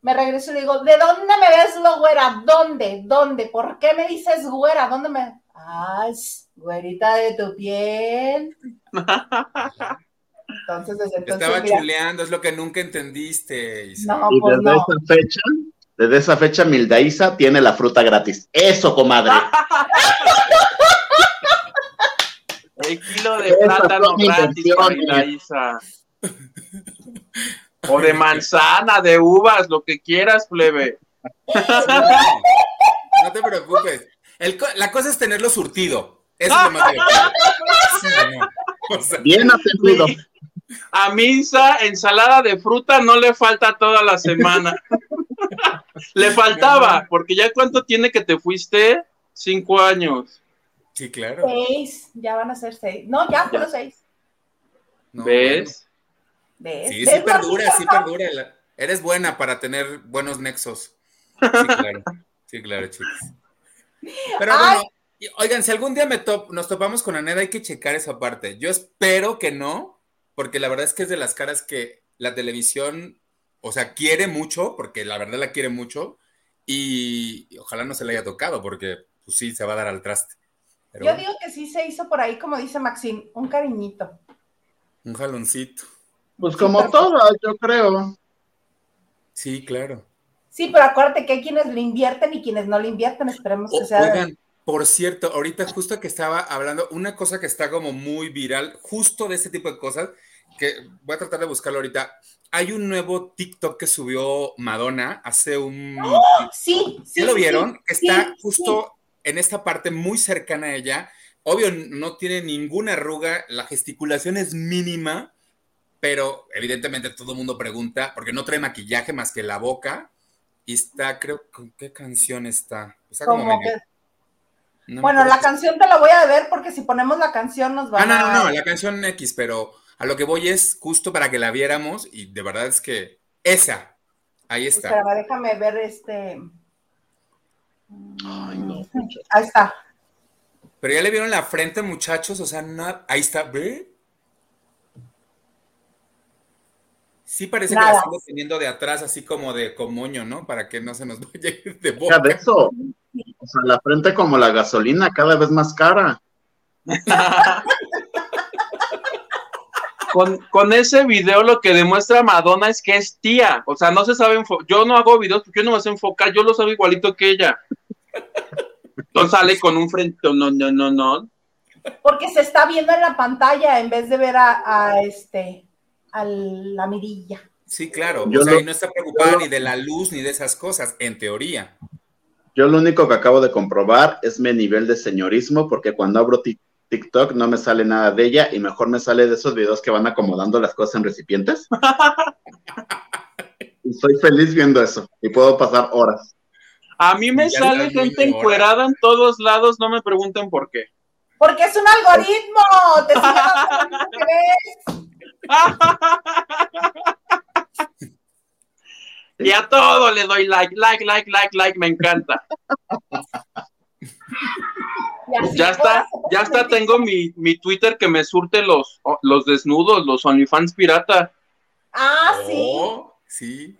Me regreso y le digo, ¿de dónde me ves lo güera? ¿Dónde? ¿Dónde? ¿Por qué me dices güera? ¿Dónde me...? Ay, güerita de tu piel. Entonces, desde Te entonces, estaba mira, chuleando, es lo que nunca entendiste. Isa. no, Y pues desde no. esa fecha, desde esa fecha, Mildaísa tiene la fruta gratis. Eso, comadre. El kilo de plátano gratis para Isa. O de manzana, de uvas, lo que quieras, plebe. No te preocupes. El la cosa es tenerlo surtido. Eso es lo más divertido. Sí, no. O sea, Bien atendido. A misa, ensalada de fruta no le falta toda la semana. le faltaba, porque ya cuánto tiene que te fuiste? Cinco años. Sí, claro. Seis, ya van a ser seis. No, ya fueron seis. No, ¿Ves? ¿Ves? Sí, ¿Ves, sí perdura, sí perdura. La- Eres buena para tener buenos nexos. Sí, claro. Sí, claro, chicos. Pero bueno, oigan, si algún día me top- nos topamos con Aneda, hay que checar esa parte. Yo espero que no, porque la verdad es que es de las caras que la televisión, o sea, quiere mucho, porque la verdad la quiere mucho, y, ojalá no se le haya tocado, porque pues sí, se va a dar al traste. Pero Yo digo que sí se hizo por ahí, como dice Maxine, un cariñito. un jaloncito. Pues como todas, yo creo. Sí, claro. Sí, pero acuérdate que hay quienes le invierten y quienes no le invierten. Esperemos que O- sea. Oigan, por cierto, ahorita justo que estaba hablando, una cosa que está como muy viral, justo de este tipo de cosas, que voy a tratar de buscarlo ahorita. Hay un nuevo TikTok que subió Madonna hace un... Sí, sí. ¿Ya lo sí, vieron? sí, Que está sí, justo en esta parte muy cercana a ella. Obvio, no tiene ninguna arruga, la gesticulación es mínima, pero evidentemente todo el mundo pregunta, porque no trae maquillaje más que la boca. Y está, creo, ¿con qué canción está? Está como medio- que- no Bueno, la canción te la voy a ver porque si ponemos la canción nos va Ah, no, a. no, no, la canción X, pero a lo que voy es justo para que la viéramos y de verdad es que esa, ahí está. Espera, déjame ver este. Ay, no. Ahí está. Pero ya le vieron la frente, muchachos, o sea, no- ahí está, ¿ve? Sí parece que la Nada. están deteniendo de atrás, así como de comoño, ¿no? Para que no se nos vaya a ir de boca. de eso. O sea, la frente como la gasolina, cada vez más cara. con, con ese video lo que demuestra Madonna es que es tía. O sea, no se sabe Yo no hago videos porque yo no me sé enfocar, yo lo sabe igualito que ella. Entonces sale con un frente, no, no, no, no. Porque se está viendo en la pantalla en vez de ver a, a este. A la mirilla. Sí, claro. Yo o sea, lo- y no está preocupada yo ni de la luz ni de esas cosas, en teoría. Yo lo único que acabo de comprobar es mi nivel de señorismo, porque cuando abro Tik- TikTok no me sale nada de ella y mejor me sale de esos videos que van acomodando las cosas en recipientes. y soy feliz viendo eso y puedo pasar horas. A mí me Ya sale gente encuerada en todos lados, no me pregunten por qué. Porque es un algoritmo. Te Y a todo le doy like, like, like, like, like, me encanta. Ya está, ya está, tengo mi, mi Twitter que me surte los, los desnudos, los OnlyFans pirata. Ah, sí. Oh, sí.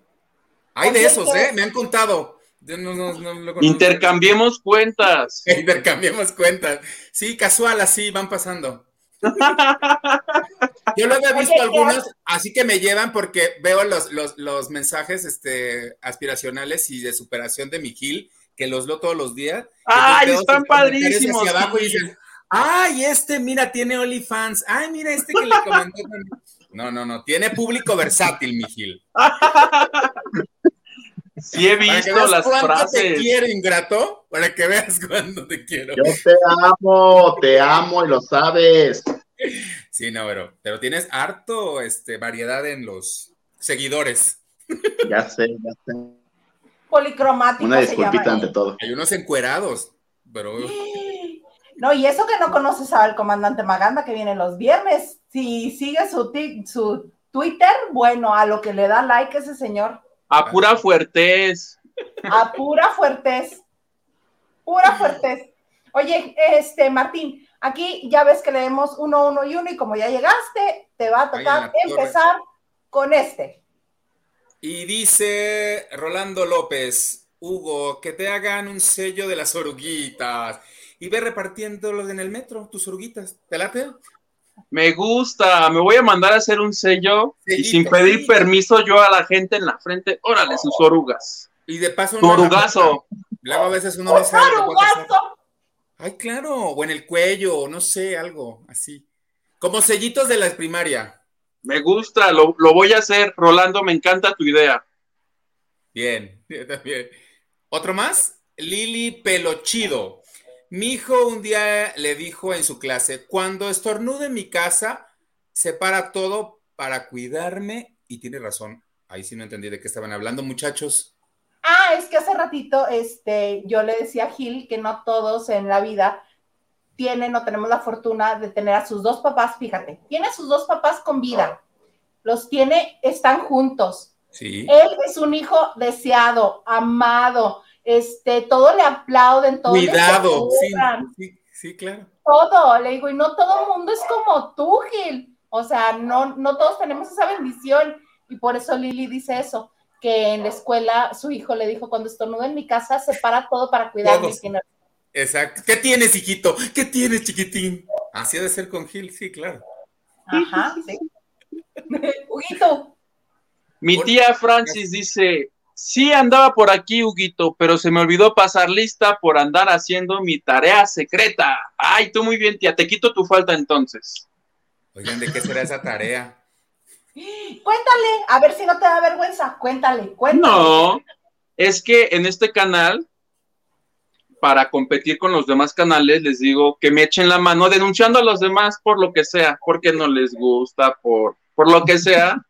Hay de esos. ¿eh? Me han contado. Yo no- no- no. Intercambiemos cuentas. Intercambiamos cuentas. Sí, casual, así van pasando. Yo luego he visto Oye, ¿qué algunos, así que me llevan porque veo los, los, los mensajes este, aspiracionales y de superación de mi Gil, que los leo todos los días. ¡Ay, están padrísimos! hacia abajo y dicen, ¡ay, este, mira, tiene OnlyFans! ¡Ay, mira este que le comentó! también". No, no, no, tiene público versátil, mi Gil. Sí he Para que visto las cuánto te frases. quiero, ingrato, para que veas cuánto te quiero. Yo te amo, te amo y lo sabes. Sí, no, pero, pero tienes harto este, variedad en los seguidores. Ya sé, ya sé. Policromático Una se disculpita llama, ante ¿eh? todo. Hay unos encuerados, pero No, y eso que no conoces al comandante Maganda que viene los viernes. Si sigue su, su Twitter, bueno, a lo que le da like ese señor. A pura fuertes. A pura fuertes. Pura fuertes. Oye, este, Martín, aquí ya ves que leemos uno, uno y uno, y como ya llegaste, te va a tocar torre. empezar con este. Y dice Rolando López, Hugo, que te hagan un sello de las oruguitas y ve repartiéndolos en el metro, tus oruguitas. ¿Te late? Me gusta. Me voy a mandar a hacer un sello y sin pedir sí. permiso yo a la gente en la frente. Órale, sus orugas. Y de paso, la orugazo. Luego a veces uno no ¡Un sabe. Ay, claro, o en el cuello, o no sé, algo así. Como sellitos de la primaria. Me gusta, lo, lo voy a hacer. Rolando, me encanta tu idea. Bien, yo también. ¿Otro más? Lili Pelochido. Mi hijo un día le dijo en su clase, cuando estornude en mi casa, se para todo para cuidarme y tiene razón. Ahí sí no entendí de qué estaban hablando, muchachos. Ah, es que hace ratito este, yo le decía a Gil que no todos en la vida tienen o tenemos la fortuna de tener a sus dos papás, fíjate, tiene a sus dos papás con vida, los tiene, están juntos. Sí. Él es un hijo deseado, amado, este, todo le aplauden, todo Cuidado, le sí, sí, sí, claro. todo, le digo, y no todo el mundo es como tú, Gil, o sea, no, no todos tenemos esa bendición, y por eso Lili dice eso, que en la escuela su hijo le dijo, cuando estornuda en mi casa, se para todo para cuidarme. Todos. Exacto. ¿Qué tienes, hijito? ¿Qué tienes, chiquitín? Así ha de ser con Gil, sí, claro. Ajá, sí. Huguito, Mi tía Francis dice, sí andaba por aquí, Huguito, pero se me olvidó pasar lista por andar haciendo mi tarea secreta. Ay, tú muy bien, tía, te quito tu falta entonces. Oigan, ¿de qué será esa tarea? cuéntale, a ver si no te da vergüenza, cuéntale, cuéntale. No, es que en este canal, para competir con los demás canales, les digo que me echen la mano denunciando a los demás por lo que sea, porque no les gusta, por, por lo que sea.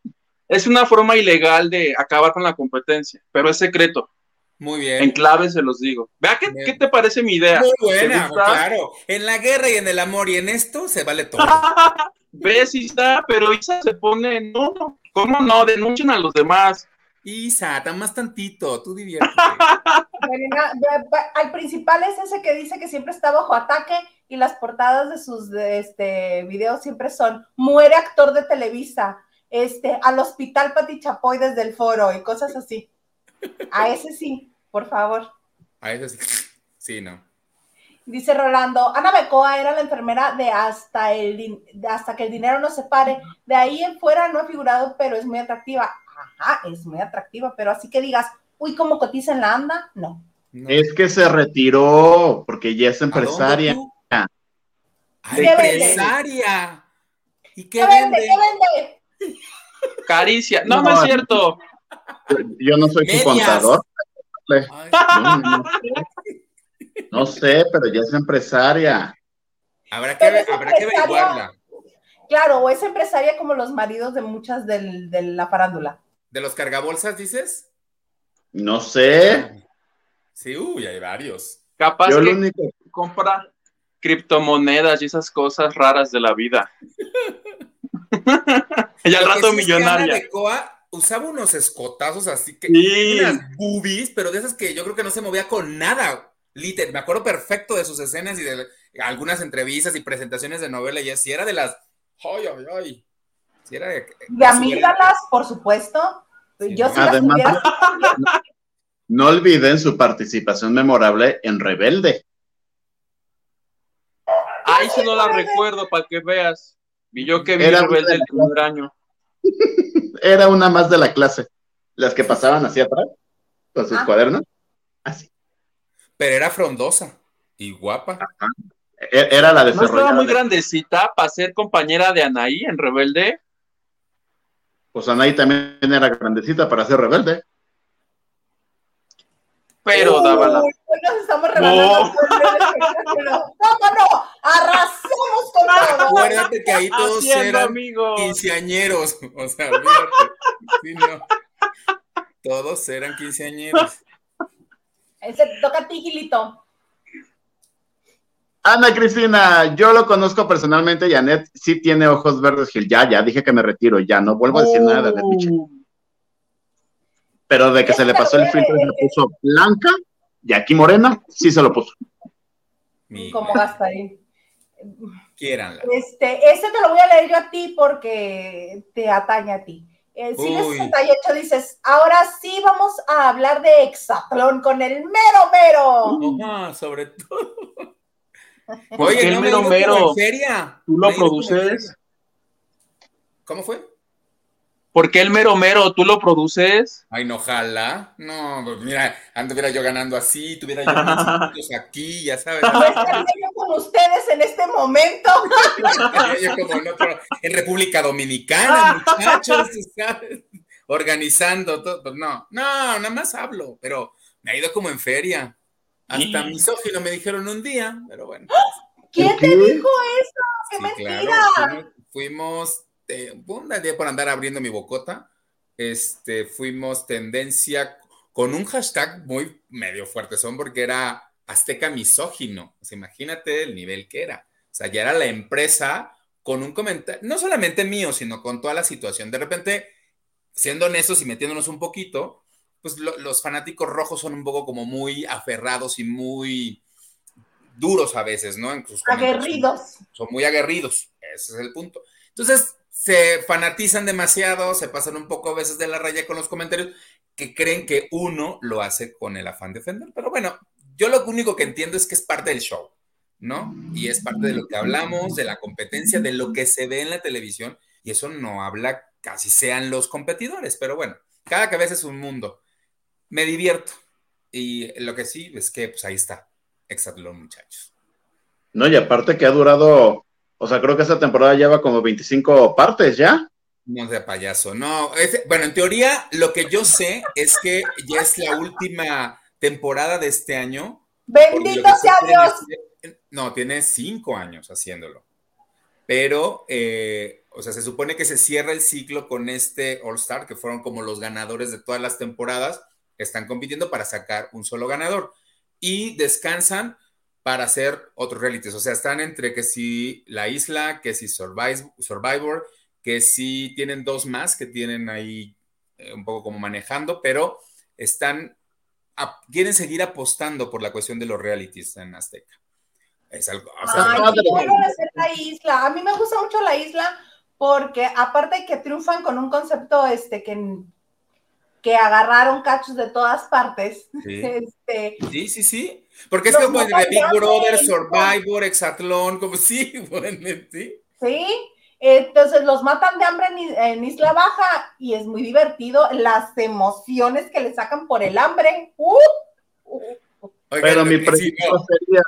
Es una forma ilegal de acabar con la competencia, pero es secreto. Muy En bien. clave se los digo. Vea, ¿qué, qué te parece mi idea? Muy ¿Te buena, claro. En la guerra y en el amor y en esto se vale todo. Ves, Isa, pero Isa se pone, no, no, ¿cómo no? Denuncien a los demás. Isa, tan más tantito, tú diviértete. Al principal es ese que dice que siempre está bajo ataque y las portadas de sus de este, videos siempre son muere actor de Televisa, este, al hospital Pati Chapoy desde el foro y cosas así. A ese sí, por favor. A eso sí. Sí, no. Dice Rolando, Ana Becoa era la enfermera de hasta, el, de hasta que el dinero no se pare. De ahí en fuera no ha figurado, pero es muy atractiva. Ajá, es muy atractiva, pero así que digas, uy, ¿cómo cotiza en la anda? No. no. Es que se retiró porque ya es ¿A dónde empresaria. tú? Ah. ¡Ah, ¿Qué vende? empresaria! ¿Y qué, ¿Qué vende? vende? ¿Qué vende? Caricia. No, no, No, es cierto. Yo no soy su contador. No, no, no sé. No sé, pero ya es empresaria. habrá que, habrá que averiguarla. Claro, o es empresaria como los maridos de muchas del- de la farándula. ¿De los cargabolsas dices? No sé. Sí, uy, hay varios. Capaz Yo lo que único. compra criptomonedas y esas cosas raras de la vida. y al rato millonaria. Usaba unos escotazos así que Sí. unas boobies, pero de esas que yo creo que no se movía con nada. Liter, me acuerdo perfecto de sus escenas y de algunas entrevistas y presentaciones de novela y así era de las ay ay ay. Sí, era de, De amígdalas, por supuesto. Sí, Yo ¿no? sí las Además, hubiera- No olviden su participación memorable en Rebelde. Ahí sí no la recuerdo para que veas. Y yo que vi Era Rebelde el una- primer año. Era una más de la clase. Las que pasaban hacia atrás con sus Ah. cuadernos. Así. pero era frondosa y guapa. E- Era la ¿No estaba muy de- grandecita para ser compañera de Anaí en Rebelde? Pues Anaí también era grandecita para ser rebelde. Pero daba la... Nos estamos regalando No. espectáculo. No, no, no. Arrasamos con todo. Acuérdate que ahí todos Haciendo eran amigos. quinceañeros. O sea, olvídate. Sí, no. Todos eran quinceañeros. Ese te toca a ti, Gilito. Ana Cristina, yo lo conozco personalmente. Janet sí tiene ojos verdes. Gil. Ya, ya dije que me retiro. Ya no vuelvo a decir nada de. Uh, Pero de que se le pasó el filtro y se puso blanca y aquí morena, sí se lo puso. Como Gasparín. Quiéranla. Este, este te lo voy a leer yo a ti porque te atañe a ti. El Cine Uy. 68 dices, ahora sí vamos a hablar de Hexatlón con el mero mero. Ajá, sobre todo. ¿Por qué el me mero mero? en feria. ¿Tú lo Me produces? ¿Cómo fue? ¿Por qué el mero mero? ¿Tú lo produces? Ay, no, ojalá. No, pues mira, anduviera yo ganando así, tuviera yo unos aquí, ya sabes. No estaría yo con ustedes en este momento. Estaría yo como en, otro- en República Dominicana, muchachos, ¿sabes? Organizando todo. Pues no, no, nada más hablo, pero me ha ido como en feria. Hasta Sí. misógino me dijeron un día, pero bueno. ¿Quién te dijo eso? ¡Qué Sí, mentira! claro, fuimos, fuimos eh, un día por andar abriendo mi bocota, este, fuimos tendencia con un hashtag muy medio fuerte, son porque era Azteca misógino. O sea, imagínate el nivel que era. O sea, ya era la empresa con un comentario, no solamente mío, sino con toda la situación. De repente, siendo honestos y metiéndonos un poquito, pues los fanáticos rojos son un poco como muy aferrados y muy duros a veces, ¿no? aguerridos. Son, muy aguerridos, ese es el punto. Entonces, se fanatizan demasiado, se pasan un poco a veces de la raya con los comentarios, que creen que uno lo hace con el afán de defender. Pero bueno, yo lo único que entiendo es que es parte del show, ¿no? Y es parte de lo que hablamos, de la competencia, de lo que se ve en la televisión, y eso no habla casi sean los competidores, pero bueno, cada cabeza es un mundo. Me divierto. Y lo que sí es que, pues ahí está, Exatlón, muchachos. No, y aparte que ha durado, o sea, creo que esta temporada lleva como 25 partes ya. No sea payaso, no. bueno, en teoría, lo que yo sé es que ya es la última temporada de este año. Bendito sea Dios. no, tiene cinco años haciéndolo. Pero, eh, o sea, se supone que se cierra el ciclo con este All Star, que fueron como los ganadores de todas las temporadas, están compitiendo para sacar un solo ganador y descansan para hacer otros realities. O sea, están entre que si La Isla, que si Survivor, que si tienen dos más que tienen ahí eh, un poco como manejando, pero están, quieren seguir apostando por la cuestión de los realities en Azteca. Es algo. la isla. A mí me gusta mucho la isla porque aparte que triunfan con un concepto este que que agarraron cachos de todas partes. Sí, este, sí, sí, sí. Porque es como de Big Brother, Survivor, Exatlón, como sí, bueno, sí. Sí, entonces los matan de hambre en, Isla Baja y es muy divertido las emociones que le sacan por el hambre. Uh, Pero mi pregunta sería: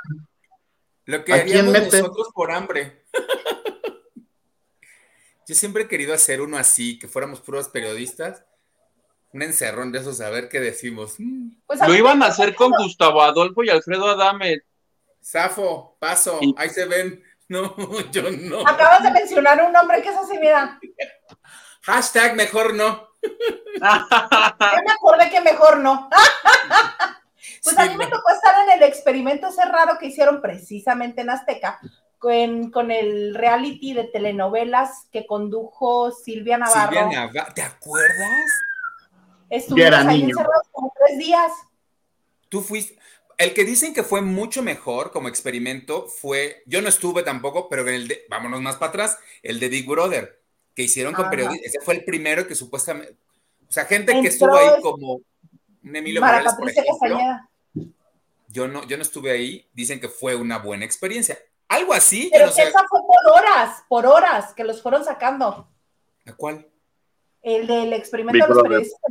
lo que haríamos nosotros por hambre. Yo siempre he querido hacer uno así, que fuéramos puros periodistas un encerrón de esos, a ver qué decimos. Mm. Pues Lo iban a hacer con Gustavo Adolfo y Alfredo Adame. Safo, paso, ahí se ven. No, yo no. Acabas de mencionar un nombre que es así, mira. Hashtag mejor no. Yo me acordé que mejor no. pues a mí me tocó estar en el experimento ese raro que hicieron precisamente en Azteca, con, con, el reality de telenovelas que condujo Silvia Navarro. Silvia Navarro, ¿te acuerdas? Estuvimos ahí encerrados como tres días. Tú fuiste. El que dicen que fue mucho mejor como experimento fue, yo no estuve tampoco, pero en el de, vámonos más para atrás, el de Big Brother, que hicieron con periodistas, ese fue el primero que supuestamente, o sea, gente que estuvo ahí como Emilio Morales, por ejemplo, yo no, yo no estuve ahí, dicen que fue una buena experiencia. Algo así. Pero esa fue por horas, por horas, que los fueron sacando. ¿A cuál? El del experimento de los periodistas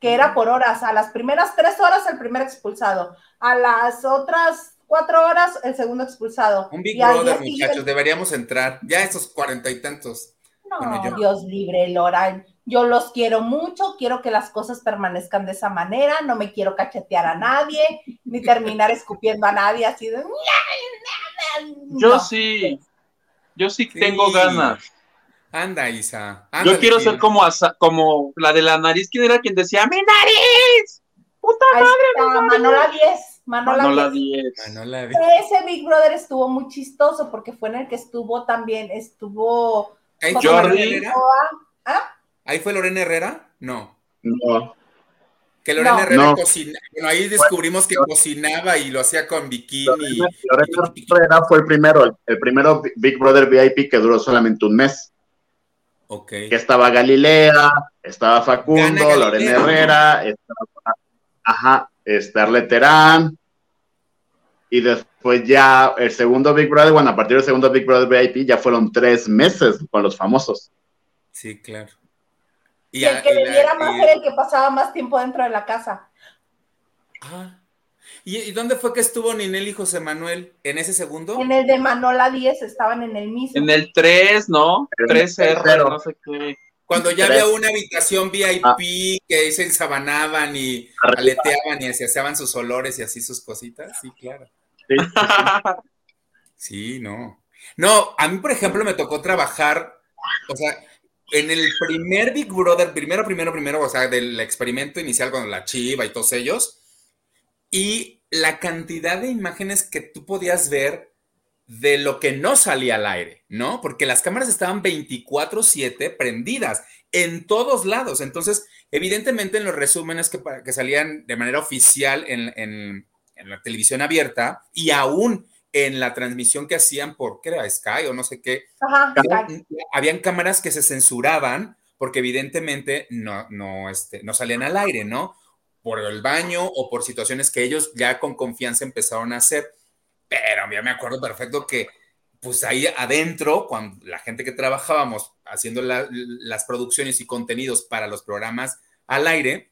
que era por horas. A las primeras tres horas el primer expulsado, a las otras cuatro horas el segundo expulsado. Un Big Brother, muchachos, deberíamos entrar. Ya esos cuarenta y tantos. No, Dios libre, Lora. Yo los quiero mucho, quiero que las cosas permanezcan de esa manera, no me quiero cachetear a nadie, ni terminar escupiendo a nadie así de... Yo sí, yo sí, tengo ganas. Anda, Isa. Yo quiero ser como, como la de la nariz. ¿Quién era quien decía, ¡mi nariz! ¡Puta madre! Manola 10. Manola, 10. Ese Big Brother estuvo muy chistoso porque fue en el que estuvo también, estuvo... ¿Ahí Jordi Herrera? ¿Ah? ¿Ahí fue Lorena Herrera? No. No. Que Lorena Herrera cocinaba. Bueno, ahí descubrimos que cocinaba y lo hacía con bikini. Lorena, Herrera fue el primero, el primero Big Brother VIP que duró solamente un mes. Que estaba Galilea, estaba Facundo, Lorena Herrera, estaba, ajá, Starle Terán, y después ya el segundo Big Brother, bueno, a partir del segundo Big Brother VIP ya fueron tres meses con los famosos. Sí, claro. Y, el que le diera más era el que pasaba más tiempo dentro de la casa. Ah. ¿Y, dónde fue que estuvo Ninel y José Manuel? ¿En ese segundo? En el de Manola 10 estaban en el mismo. En el 3, ¿no? 3R, no sé qué. Cuando ya había una habitación VIP ah. que se ensabanaban y aleteaban y se hacían sus olores y así sus cositas, sí, claro. Sí, sí, no. No, a mí, por ejemplo, me tocó trabajar, o sea, en el primer Big Brother, primero, primero, primero, o sea, del experimento inicial con la Chiva y todos ellos, y la cantidad de imágenes que tú podías ver de lo que no salía al aire, ¿no? Porque las cámaras estaban 24/7 prendidas en todos lados. Entonces, evidentemente en los resúmenes que, que salían de manera oficial en, en, la televisión abierta y aún en la transmisión que hacían por, ¿qué era? Sky o no sé qué. habían, cámaras que se censuraban porque evidentemente no, no, este, no salían al aire, ¿no? Por el baño o por situaciones que ellos ya con confianza empezaron a hacer. Pero ya me acuerdo perfecto que, pues ahí adentro, cuando la gente que trabajábamos haciendo las producciones y contenidos para los programas al aire,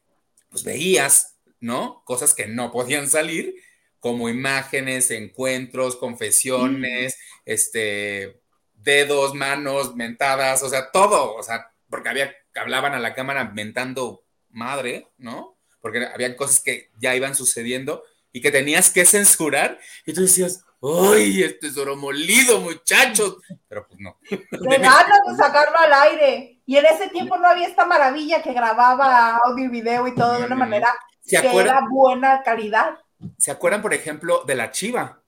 pues veías, ¿no? Cosas que no podían salir, como imágenes, encuentros, confesiones, este, dedos, manos, mentadas, o sea, todo, o sea, porque había, hablaban a la cámara mentando madre, ¿no? Porque había cosas que ya iban sucediendo y que tenías que censurar y tú decías, ¡ay, este tesoro molido, muchachos! Pero pues no. De ganas de sacarlo al aire. Y en ese tiempo no había esta maravilla que grababa audio y video y todo de una manera que era buena calidad. ¿Se acuerdan, por ejemplo, de la chiva?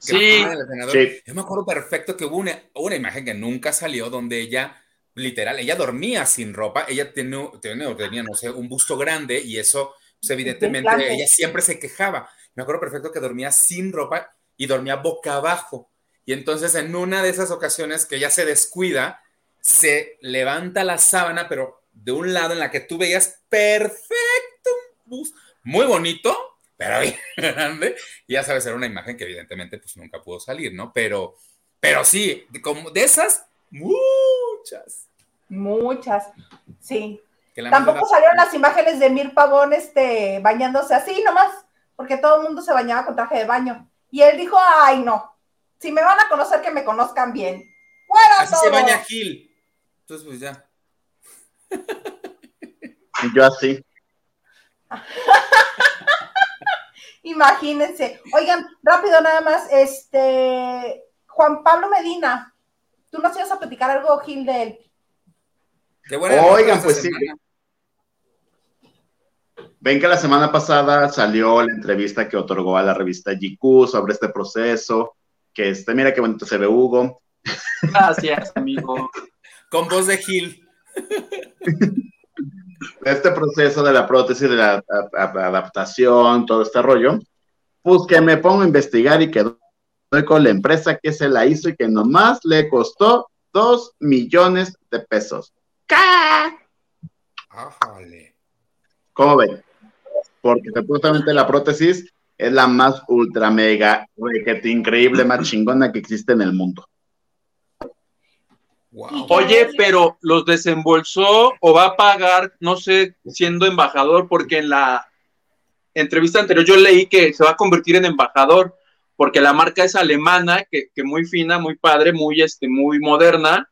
Sí. Yo me acuerdo perfecto que hubo una, una, imagen que nunca salió donde ella, literal, ella dormía sin ropa, ella tenía, tenía, tenía no sé, un busto grande y eso pues, evidentemente ella siempre se quejaba. Me acuerdo perfecto que dormía sin ropa y dormía boca abajo. Y entonces en una de esas ocasiones que ella se descuida, se levanta la sábana, pero de un lado en la que tú veías perfecto, muy bonito, pero grande. Y ya sabes, era una imagen que evidentemente pues nunca pudo salir, ¿no? Pero, pero sí, como de esas, muchas. Muchas, sí. Tampoco salieron las imágenes de Mir Pavón este, bañándose así nomás, porque todo el mundo se bañaba con traje de baño. Y él dijo, ay no, si me van a conocer, que me conozcan bien. Bueno, así se baña Gil. Entonces, pues ya. Yo así. Imagínense. Oigan, rápido nada más, este, Juan Pablo Medina, tú nos ibas a platicar algo, Gil, de él. Oigan, pues sí. Ven que la semana pasada salió la entrevista que otorgó a la revista GQ sobre este proceso, que este, mira qué bonito se ve Hugo. Gracias, amigo. Con voz de Gil. Este proceso de la prótesis, de la adaptación, todo este rollo, pues que me pongo a investigar y que doy con la empresa que se la hizo y que nomás le costó dos millones de pesos. ¿Cómo ven? Porque supuestamente la prótesis es la más ultra mega, increíble, más chingona que existe en el mundo. Oye, pero los desembolsó o va a pagar, no sé, siendo embajador, porque en la entrevista anterior yo leí que se va a convertir en embajador, porque la marca es alemana, que, que muy fina, muy padre, muy, este, muy moderna,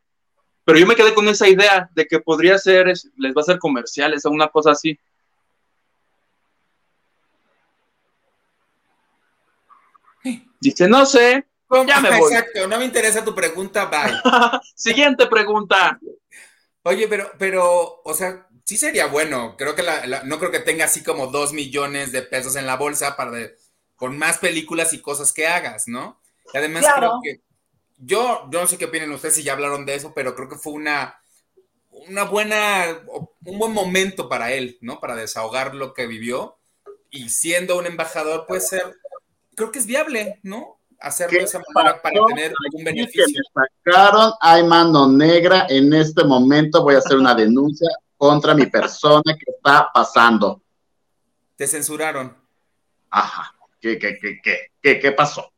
pero yo me quedé con esa idea de que podría ser, les va a hacer comerciales o una cosa así. Dice, no sé, ya me voy. Exacto, no me interesa tu pregunta, bye. Siguiente pregunta. Oye, pero, pero, o sea, sí sería bueno. Creo que la, no creo que tenga así como dos millones de pesos en la bolsa para de, con más películas y cosas que hagas, ¿no? Y además creo que yo, yo no sé qué opinan ustedes si ya hablaron de eso, pero creo que fue una, una buena, un buen momento para él, ¿no? Para desahogar lo que vivió. Y siendo un embajador, puede ser creo que es viable, ¿no? Hacerlo de esa manera para tener algún beneficio. me sacaron, hay mano negra, en este momento voy a hacer una denuncia contra mi persona que está pasando. Te censuraron. Ajá. ¿Qué, qué, qué, qué, qué, qué pasó?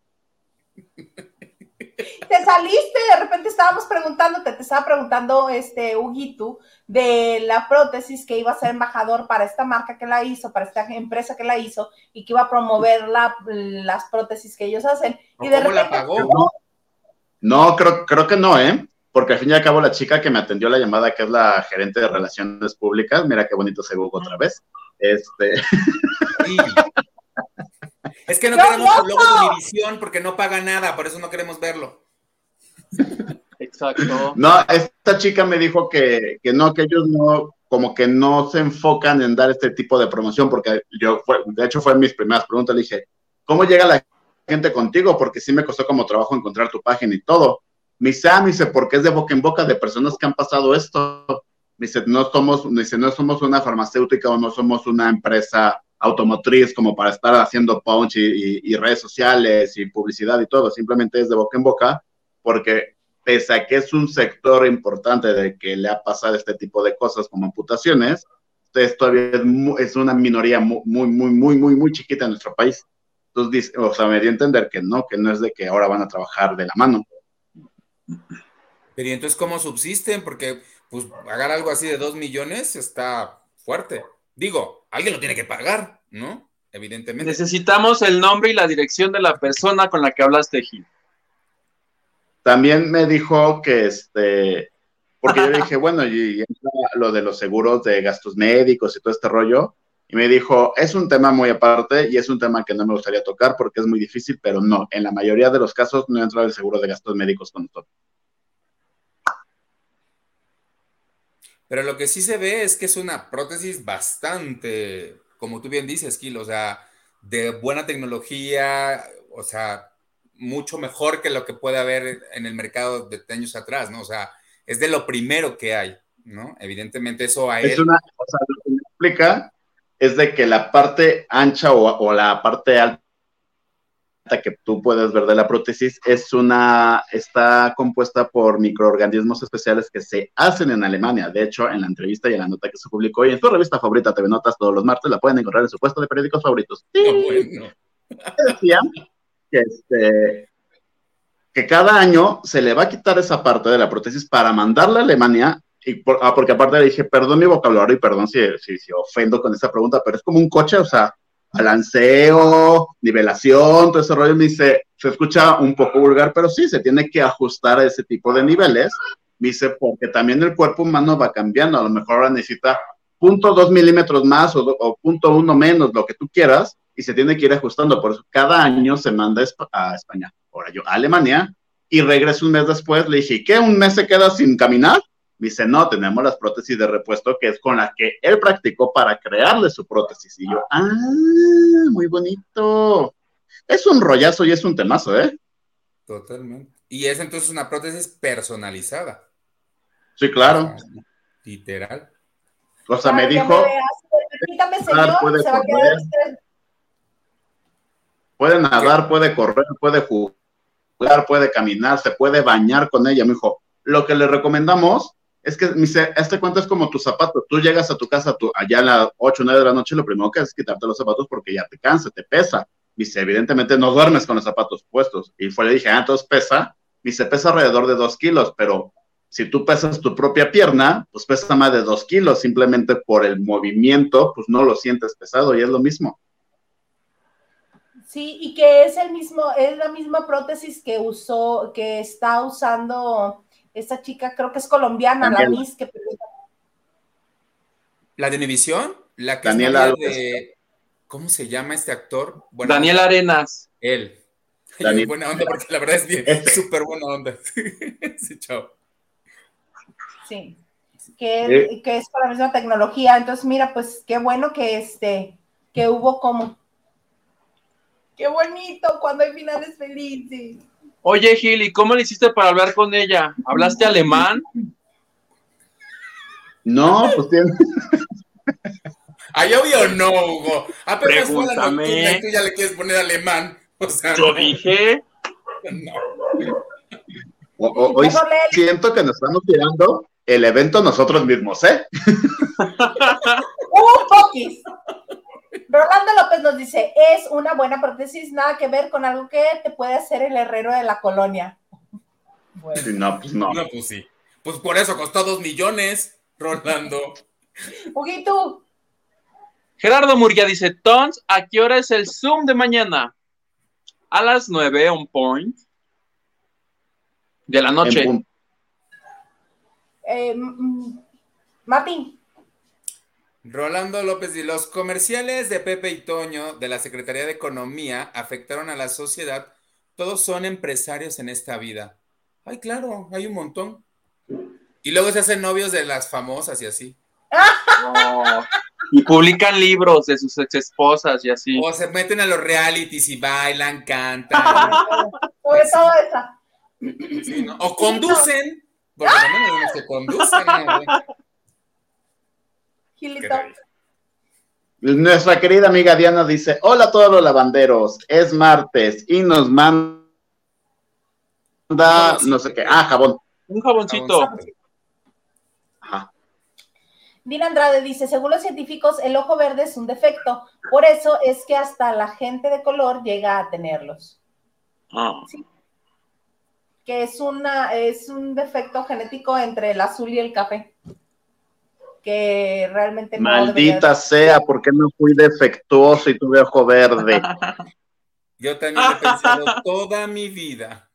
te saliste, de repente estábamos preguntándote, te estaba preguntando este Huguito de la prótesis que iba a ser embajador para esta marca que la hizo, para esta empresa que la hizo y que iba a promover las prótesis que ellos hacen. Y de repente, la pagó? No, creo, creo que no, ¿eh? Porque al fin y al cabo la chica que me atendió la llamada, que es la gerente de relaciones públicas, mira qué bonito se Google otra vez. Este. Es que no queremos el logo de Univisión porque no paga nada, por eso no queremos verlo. Exacto. No, esta chica me dijo que, que no, que ellos no, como que no se enfocan en dar este tipo de promoción, porque yo, fue, de hecho, fue en mis primeras preguntas, le dije, ¿cómo llega la gente contigo? Porque sí me costó como trabajo encontrar tu página y todo. Me dice, ah, me dice, porque es de boca en boca de personas que han pasado esto. Me dice, no somos, me dice, no somos una farmacéutica o no somos una empresa automotriz como para estar haciendo punch y, y, y redes sociales y publicidad y todo, simplemente es de boca en boca, porque pese a que es un sector importante de que le ha pasado este tipo de cosas como amputaciones, entonces todavía es, muy, es una minoría muy, muy, muy, muy, muy, chiquita en nuestro país. Entonces, o sea, me dio a entender que no, que no es de que ahora van a trabajar de la mano. Pero ¿y entonces cómo subsisten? Porque, pues, pagar algo así de dos millones está fuerte. Digo, alguien lo tiene que pagar, ¿no? Evidentemente. Necesitamos el nombre y la dirección de la persona con la que hablaste, Gil. También me dijo que este, porque yo dije, bueno, y, y lo de los seguros de gastos médicos y todo este rollo, y me dijo, es un tema muy aparte y es un tema que no me gustaría tocar porque es muy difícil, pero no, en la mayoría de los casos no entra el seguro de gastos médicos con nosotros. Pero lo que sí se ve es que es una prótesis bastante, como tú bien dices, Kilo, o sea, de buena tecnología, o sea, mucho mejor que lo que puede haber en el mercado de años atrás, ¿no? O sea, es de lo primero que hay, ¿no? Evidentemente eso a él... Es una, o sea, lo que me explica es de que la parte ancha o, o, la parte alta que tú puedes ver de la prótesis es una, está compuesta por microorganismos especiales que se hacen en Alemania. De hecho, en la entrevista y en la nota que se publicó y en su revista favorita TV Notas todos los martes, la pueden encontrar en su puesto de periódicos favoritos. No, bueno. Decía que, este, que cada año se le va a quitar esa parte de la prótesis para mandarla a Alemania y por, ah, porque aparte le dije, perdón mi vocabulario y perdón si, si, si, ofendo con esa pregunta, pero es como un coche, o sea, balanceo, nivelación, todo ese rollo, me dice, se escucha un poco vulgar, pero sí, se tiene que ajustar a ese tipo de niveles, me dice, porque también el cuerpo humano va cambiando, a lo mejor ahora necesita punto dos milímetros más o, o punto uno menos, lo que tú quieras, y se tiene que ir ajustando, por eso cada año se manda a España, ahora yo a Alemania, y regreso un mes después, le dije, ¿qué? ¿Un mes se queda sin caminar? Dice, no, tenemos las prótesis de repuesto que es con las que él practicó para crearle su prótesis. Y yo, ah, muy bonito. Es un rollazo y es un temazo, ¿eh? Totalmente. Y es entonces una prótesis personalizada. Sí, claro. Literal. O sea, me dijo. Permítame, señor, puede, se va a quedar usted. puede nadar, puede correr, puede jugar, puede caminar, se puede bañar con ella. Me dijo, lo que le recomendamos es que, este cuento es como tus zapatos. Tú llegas a tu casa tú, allá a las 8 o 9 de la noche, lo primero que haces es quitarte los zapatos porque ya te cansa, te pesa. Dice, evidentemente no duermes con los zapatos puestos. Y fue, le dije, ah, entonces pesa. Dice, pesa alrededor de 2 kilos, pero si tú pesas tu propia pierna, pues pesa más de 2 kilos. Simplemente por el movimiento, pues no lo sientes pesado y es lo mismo. Sí, y que es el mismo, es la misma prótesis que usó, que está usando esta chica, creo que es colombiana, Daniela. la Miss que ¿La de Univisión? La que Daniela es de. ¿Cómo se llama este actor? Bueno, Daniel Arenas. Él. Daniel. buena onda, porque la verdad es bien, súper buena onda. sí, chao. Sí. Que, ¿Sí? que es con la misma tecnología. Entonces, mira, pues qué bueno que este, que hubo como. Qué bonito cuando hay finales felices. Oye, Gil, ¿y cómo le hiciste para hablar con ella? ¿Hablaste alemán? No, pues tiene. ¿Ay, obvio o no, Hugo? Apenas fue la Pregúntame. nocturna y tú ya le quieres poner alemán. O sea, Yo no. dije, No. O- o- hoy siento que nos estamos tirando el evento nosotros mismos, ¿eh? ¡Un poquis! Rolando López nos dice, es una buena prótesis, nada que ver con algo que te puede hacer el herrero de la colonia. Bueno. Sí, no, pues no. No, pues sí. Pues por eso costó dos millones, Rolando. Huguito, Gerardo Murguía dice, Tons, ¿a qué hora es el Zoom de mañana? A las 9, on point. De la noche. Eh, mm, Martín, Rolando López y los comerciales de Pepe y Toño de la Secretaría de Economía afectaron a la sociedad. Todos son empresarios en esta vida. Ay, claro, hay un montón. Y luego se hacen novios de las famosas y así. No. Y publican libros de sus ex esposas y así. O se meten a los realities y bailan, cantan. Sobre todo esa. sí, ¿no? O conducen. Porque también hay unos que conducen. ¿no? Raro. Nuestra querida amiga Diana dice: Hola a todos los lavanderos, es martes y nos manda no sé qué. Ah, jabón. Un jaboncito. Ajá. Dina Andrade dice, según los científicos, el ojo verde es un defecto. Por eso es que hasta la gente de color llega a tenerlos. Ah. Que es, una, es un defecto genético entre el azul y el café. Que realmente Maldita sea, ¿por qué no fui defectuoso y tuve ojo verde? Yo también he pensado toda mi vida.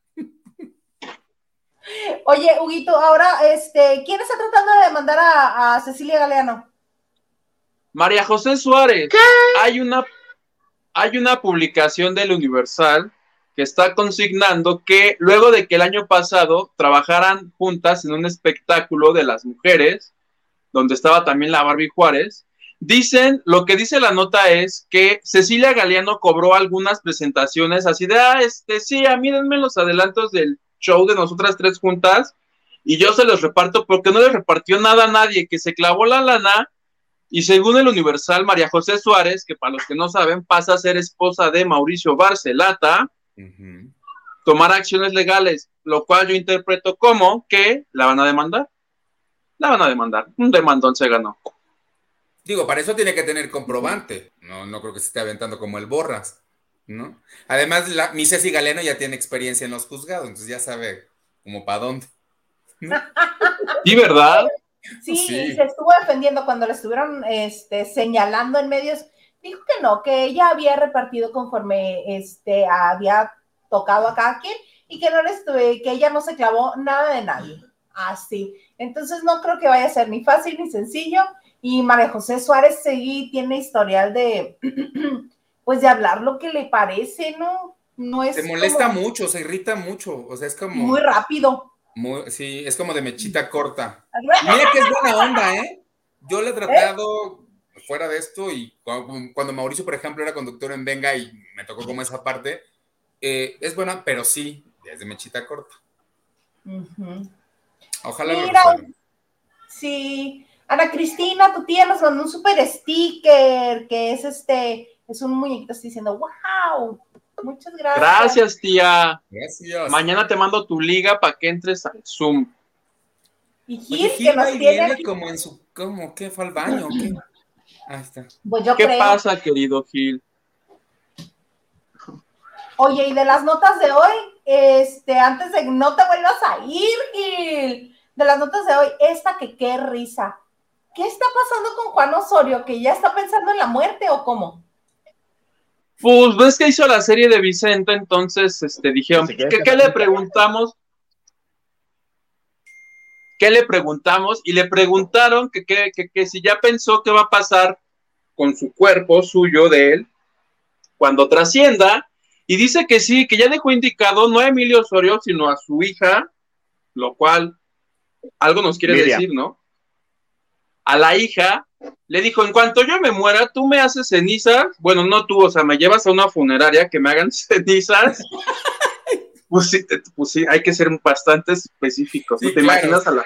Oye, Huguito, ahora, este, ¿quién está tratando de demandar a, a Cecilia Galeano? María José Suárez, hay una, hay una publicación del Universal que está consignando que luego de que el año pasado trabajaran juntas en un espectáculo de las mujeres, donde estaba también la Barbie Juárez, dicen, lo que dice la nota es que Cecilia Galeano cobró algunas presentaciones así de, ah, este, sí, a mí denme los adelantos del show de nosotras tres juntas y yo se los reparto porque no le repartió nada a nadie, que se clavó la lana y según el Universal, María José Suárez, que para los que no saben, pasa a ser esposa de Mauricio Barcelata, tomar acciones legales, lo cual yo interpreto como que la van a demandar. La van a demandar. Un demandón se ganó. Digo, para eso tiene que tener comprobante. No, no creo que se esté aventando como el borras, ¿no? Además, la, mi Ceci Galeno ya tiene experiencia en los juzgados, entonces ya sabe como para dónde. ¿Y verdad? Sí, Sí. y se estuvo defendiendo cuando le estuvieron este, señalando en medios. Dijo que no, que ella había repartido conforme este, había tocado a cada quien y que, no le estuve, que ella no se clavó nada de nadie. Así. Entonces no creo que vaya a ser ni fácil ni sencillo. Y María José Suárez seguí tiene historial de, pues de hablar lo que le parece, ¿no? No es Se molesta como mucho, se irrita mucho, o sea, es como... muy rápido. muy- sí, es como de mechita corta. Mira que es buena onda, ¿eh? Yo le he tratado fuera de esto y cu- cuando Mauricio, por ejemplo, era conductor en Venga y me tocó como esa parte, eh, es buena, pero sí, es de mechita corta. Ujú. Ojalá lo Mira. resuelvan. Sí, Ana Cristina, tu tía nos mandó un super sticker que es este, es un muñequito así diciendo, wow, muchas gracias. Gracias, tía. Gracias. Mañana te mando tu liga para que entres al Zoom. Y Oye, Gil, Gil que nos tiene viene aquí, como en su, ¿cómo? ¿Qué? ¿Fue al baño? o ¿Qué? Ahí está. pues yo ¿Qué creo. pasa, querido Gil? Oye, y de las notas de hoy, este, antes de que no te vuelvas a ir, Gil, de las notas de hoy, esta que qué risa. ¿Qué está pasando con Juan Osorio? ¿Que ya está pensando en la muerte o cómo? Pues ves que hizo la serie de Vicente, entonces este, dijeron, ¿qué, le preguntamos? ¿Qué le preguntamos? Y le preguntaron que, que, que, que si ya pensó qué va a pasar con su cuerpo suyo de él cuando trascienda. Y dice que sí, que ya dejó indicado no a Emilio Osorio, sino a su hija, lo cual algo nos quiere Miriam. decir, ¿no? A la hija le dijo, en cuanto yo me muera, tú me haces cenizas, bueno, no tú, o sea, me llevas a una funeraria que me hagan cenizas. pues, sí, pues sí, hay que ser bastante específicos. ¿no? Sí, ¿Te claro. imaginas a la...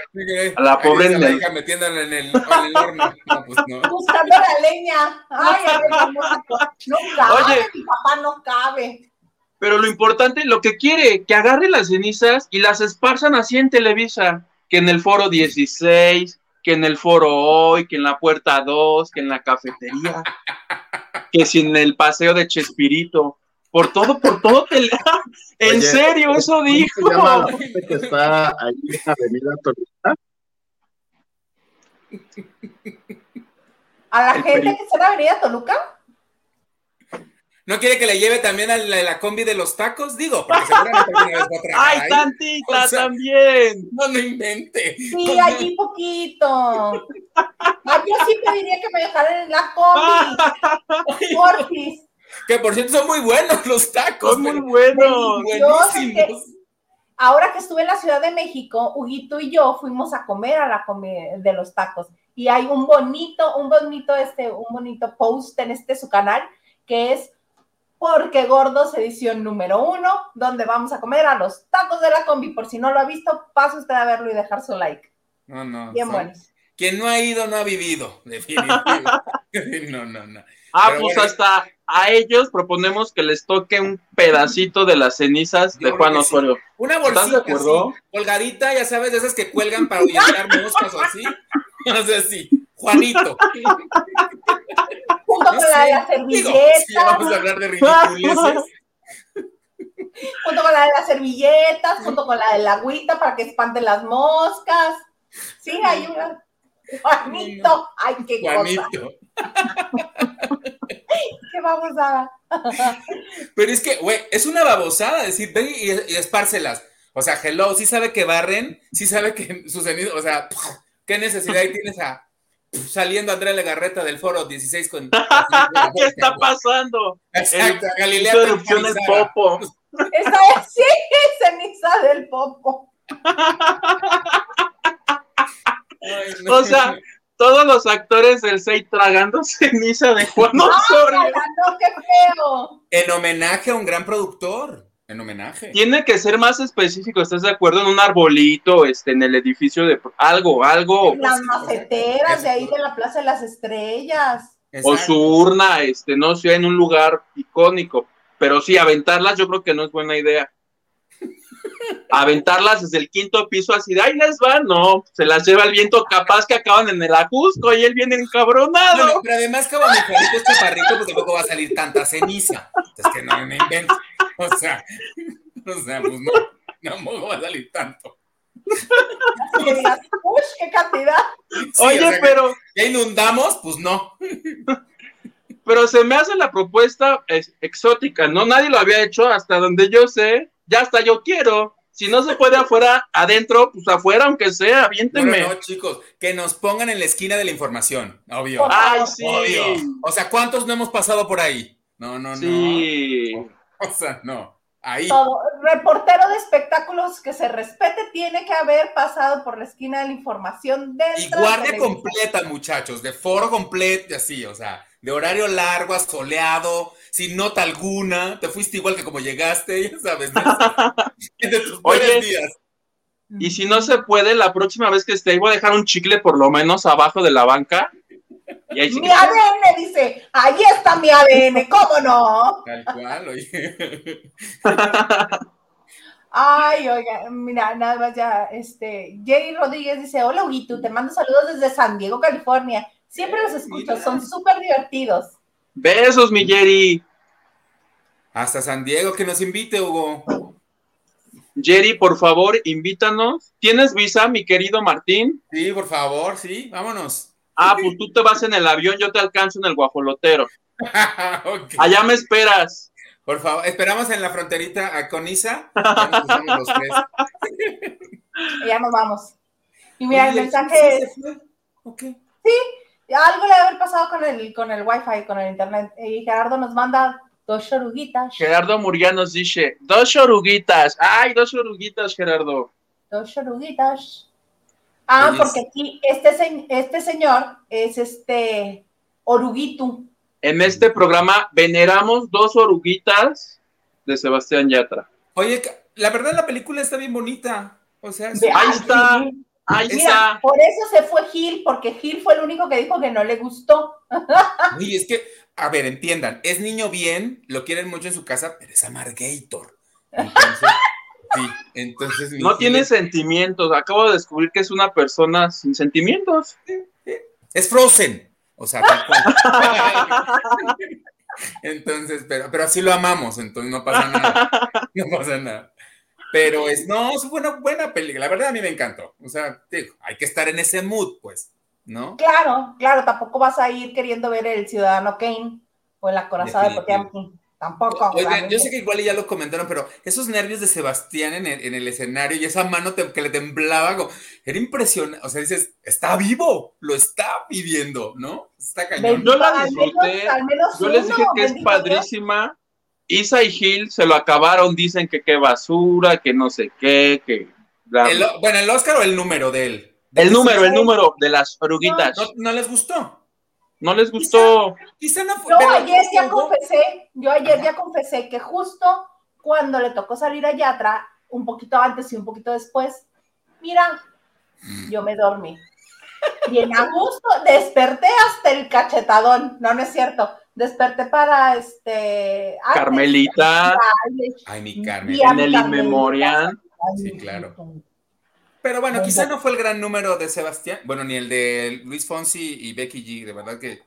A la pobre la en el- hija metiéndola en el, en el horno. No, pues no. Buscando la leña. Ay, a ver, vamos a- no cabe, Oye. mi papá no cabe. Pero lo importante, lo que quiere, que agarre las cenizas y las esparzan así en Televisa, que en el foro 16, que en el foro hoy, que en la puerta 2, que en la cafetería, que si en el paseo de Chespirito, por todo, por todo, tele- en Oye, serio, eso ¿Cómo se dijo. llama la gente que está ahí en Avenida Toluca? A la El gente que está en la Avenida Toluca. ¿No quiere que le lleve también a la, la combi de los tacos? Digo, porque seguramente alguna vez va a trabajar ¡Ay, tantita O sea, también! No, no invente. Sí, allí poquito. Ay, yo sí pediría que me dejaran en la combi. Porfis. Que por cierto son muy buenos los tacos. Son muy buenos. Buenísimos. ahora que estuve en la Ciudad de México, Huguito y yo fuimos a comer a la comer de los tacos y hay un bonito, un bonito, este, un bonito post en este su canal que es porque Gordos edición número uno, donde vamos a comer a los tacos de la combi. Por si no lo ha visto, pase usted a verlo y dejar su like. No, no. Bien buenos. Quien no ha ido no ha vivido, definitivamente. no, no, no. Ah, Pero pues bueno. hasta a ellos proponemos que les toque un pedacito de las cenizas Yo de Juan sí. Osorio. Una ¿Estás de bolsita acuerdo? así, colgadita, ya sabes, de esas que cuelgan para ahuyentar moscas o así. O sea, sí. Juanito. Junto con la de las digo, servilletas, sí, vamos a hablar de ridiculeces. junto con la de las servilletas, junto con la del agüita para que espanten las moscas. Sí, hay una. Juanito, ay, qué cosa. Juanito. Qué babosada. Pero es que, güey, es una babosada decir, ven y, y espárcelas. O sea, hello, sí sabe que barren, sí sabe que sus cenizas, o sea, ¿qué necesidad ahí tienes a saliendo Andrea Legarreta del foro 16 con... ¿Qué está pasando? Exacto, El- Galilea erupción temporizada. popo. Esa es, sí, ceniza del popo. Ay, no. O sea, todos los actores del 6 tragando ceniza de Juan Osorio. Ay, no, qué feo. En homenaje a un gran productor. En homenaje. Tiene que ser más específico, ¿estás de acuerdo? En un arbolito, este, en el edificio de algo, algo, Las maceteras de ahí de la Plaza de las Estrellas. o su urna, este, no sé, en un lugar icónico. Pero sí, aventarlas yo creo que no es buena idea. Aventarlas desde el quinto piso así de ahí les van, no, se las lleva el viento, capaz que acaban en el ajusco y él viene encabronado. Bueno, pero además como mi Juanito es chaparrito, pues tampoco va a salir tanta ceniza. Es que no me invento. O sea, o sea, pues no, tampoco va a salir tanto. Qué cantidad. Sí, Oye, o sea, que pero, ¿Ya inundamos? Pues no. pero se me hace la propuesta es, exótica, ¿no? Nadie lo había hecho hasta donde yo sé, ya hasta yo quiero. Si no se puede afuera, adentro, pues afuera, aunque sea, aviéntenme. no, no, chicos, que nos pongan en la esquina de la información, obvio. Ay, sí. Obvio. O sea, ¿cuántos no hemos pasado por ahí? No, no, Sí. no. O sea, no. Ahí. Todo reportero de espectáculos que se respete tiene que haber pasado por la esquina de la información dentro Y guardia completa, muchachos, de foro completo, así, o sea, de horario largo, asoleado, sin nota alguna, te fuiste igual que como llegaste, ya sabes, de, de tus Oye. días. Y si no se puede, la próxima vez que esté voy a dejar un chicle por lo menos abajo de la banca. Y ahí sí Mi que- ADN dice, ahí está mi ADN, ¿cómo no? Tal cual, oye. Ay, oiga, mira, nada más ya, este, Jerry Rodríguez dice, hola Huguito, te mando saludos desde San Diego, California. Siempre los escucho, Mira. son súper divertidos. Besos, mi Jerry. Hasta San Diego, que nos invite, Hugo. Jerry, por favor, invítanos. ¿Tienes visa, mi querido Martín? Sí, por favor, sí, vámonos. Ah, pues tú te vas en el avión, yo te alcanzo en el guajolotero. Allá me esperas. Por favor, esperamos en la fronterita a Conisa. Ya nos ya nos vamos. Y mira, el mensaje ¿sí es, fue? Algo le debe haber pasado con el, con el wifi, con el internet. Y Gerardo nos manda dos choruguitas, Gerardo Murguía nos dice, dos oruguitas. Ay, dos oruguitas, Gerardo. dos choruguitas. Ah, porque aquí este, se- este señor es este Oruguito. En este programa veneramos dos oruguitas de Sebastián Yatra. Oye, la verdad la película está bien bonita. O sea, es- Ahí está. Sí. Ahí Mira, está. por eso se fue Gil, porque Gil fue el único que dijo que no le gustó. Oye, es que, a ver, entiendan, es niño bien, lo quieren mucho en su casa, pero es amargator. Entonces, sí, entonces. No Gil tiene es- sentimientos. Acabo de descubrir que es una persona sin sentimientos. Es Frozen. O sea, tal cual. Entonces, pero, pero así lo amamos, entonces no pasa nada. No pasa nada. Pero es, no, es buena, buena película. La verdad a mí me encantó. O sea, digo, hay que estar en ese mood, pues, ¿no? Claro, claro, tampoco vas a ir queriendo ver el Ciudadano Kane o el acorazado de. Potemkin. Tampoco. Oigan, yo sé que igual ya lo comentaron, pero esos nervios de Sebastián en el, en el escenario y esa mano te- que le temblaba, como- era impresionante. O sea, dices, está vivo, lo está viviendo, ¿no? Está cañón. Yo la Al menos- disfruté. al menos Yo les uno, dije que es padrísima. Isa y Gil se lo acabaron, dicen que qué basura, que no sé qué, que... El- bueno, el Oscar o el número de él. El número, el número de las oruguitas. No, no les gustó. ¿No les gustó? Quizá no fue. Yo pero- ayer ya confesé, yo ayer ya confesé que justo cuando le tocó salir a Yatra, un poquito antes y un poquito después, mira, yo me dormí. Bien a gusto, desperté hasta el cachetadón. No, no es cierto. Desperté para este. antes, Carmelita, ay, mi Carmen. En el. Inmemorial. Sí, claro. Pero bueno, quizá no fue el gran número de Sebastián. Bueno, ni el de Luis Fonsi y Becky G. De verdad que.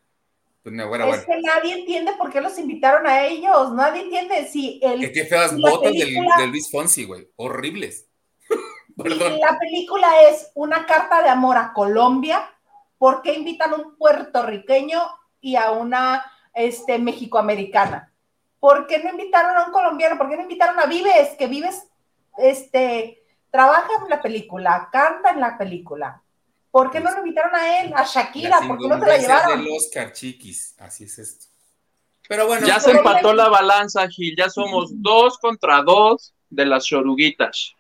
Pues no, bueno, Es bueno. que nadie entiende por qué los invitaron a ellos. Nadie entiende si el Que qué feas botas del, de Luis Fonsi, güey. Horribles. Perdón. La película es una carta de amor a Colombia, ¿por qué invitan a un puertorriqueño y a una este, mexicoamericana? ¿Por qué no invitaron a un colombiano? ¿Por qué no invitaron a Vives? Que Vives este, trabaja en la película, canta en la película. ¿Por qué no lo invitaron a él? A Shakira, ¿por qué no se la llevaron? del Oscar, chiquis. Así es esto. Pero bueno, Ya se empató la balanza, Gil. Ya somos dos contra dos de las choruguitas.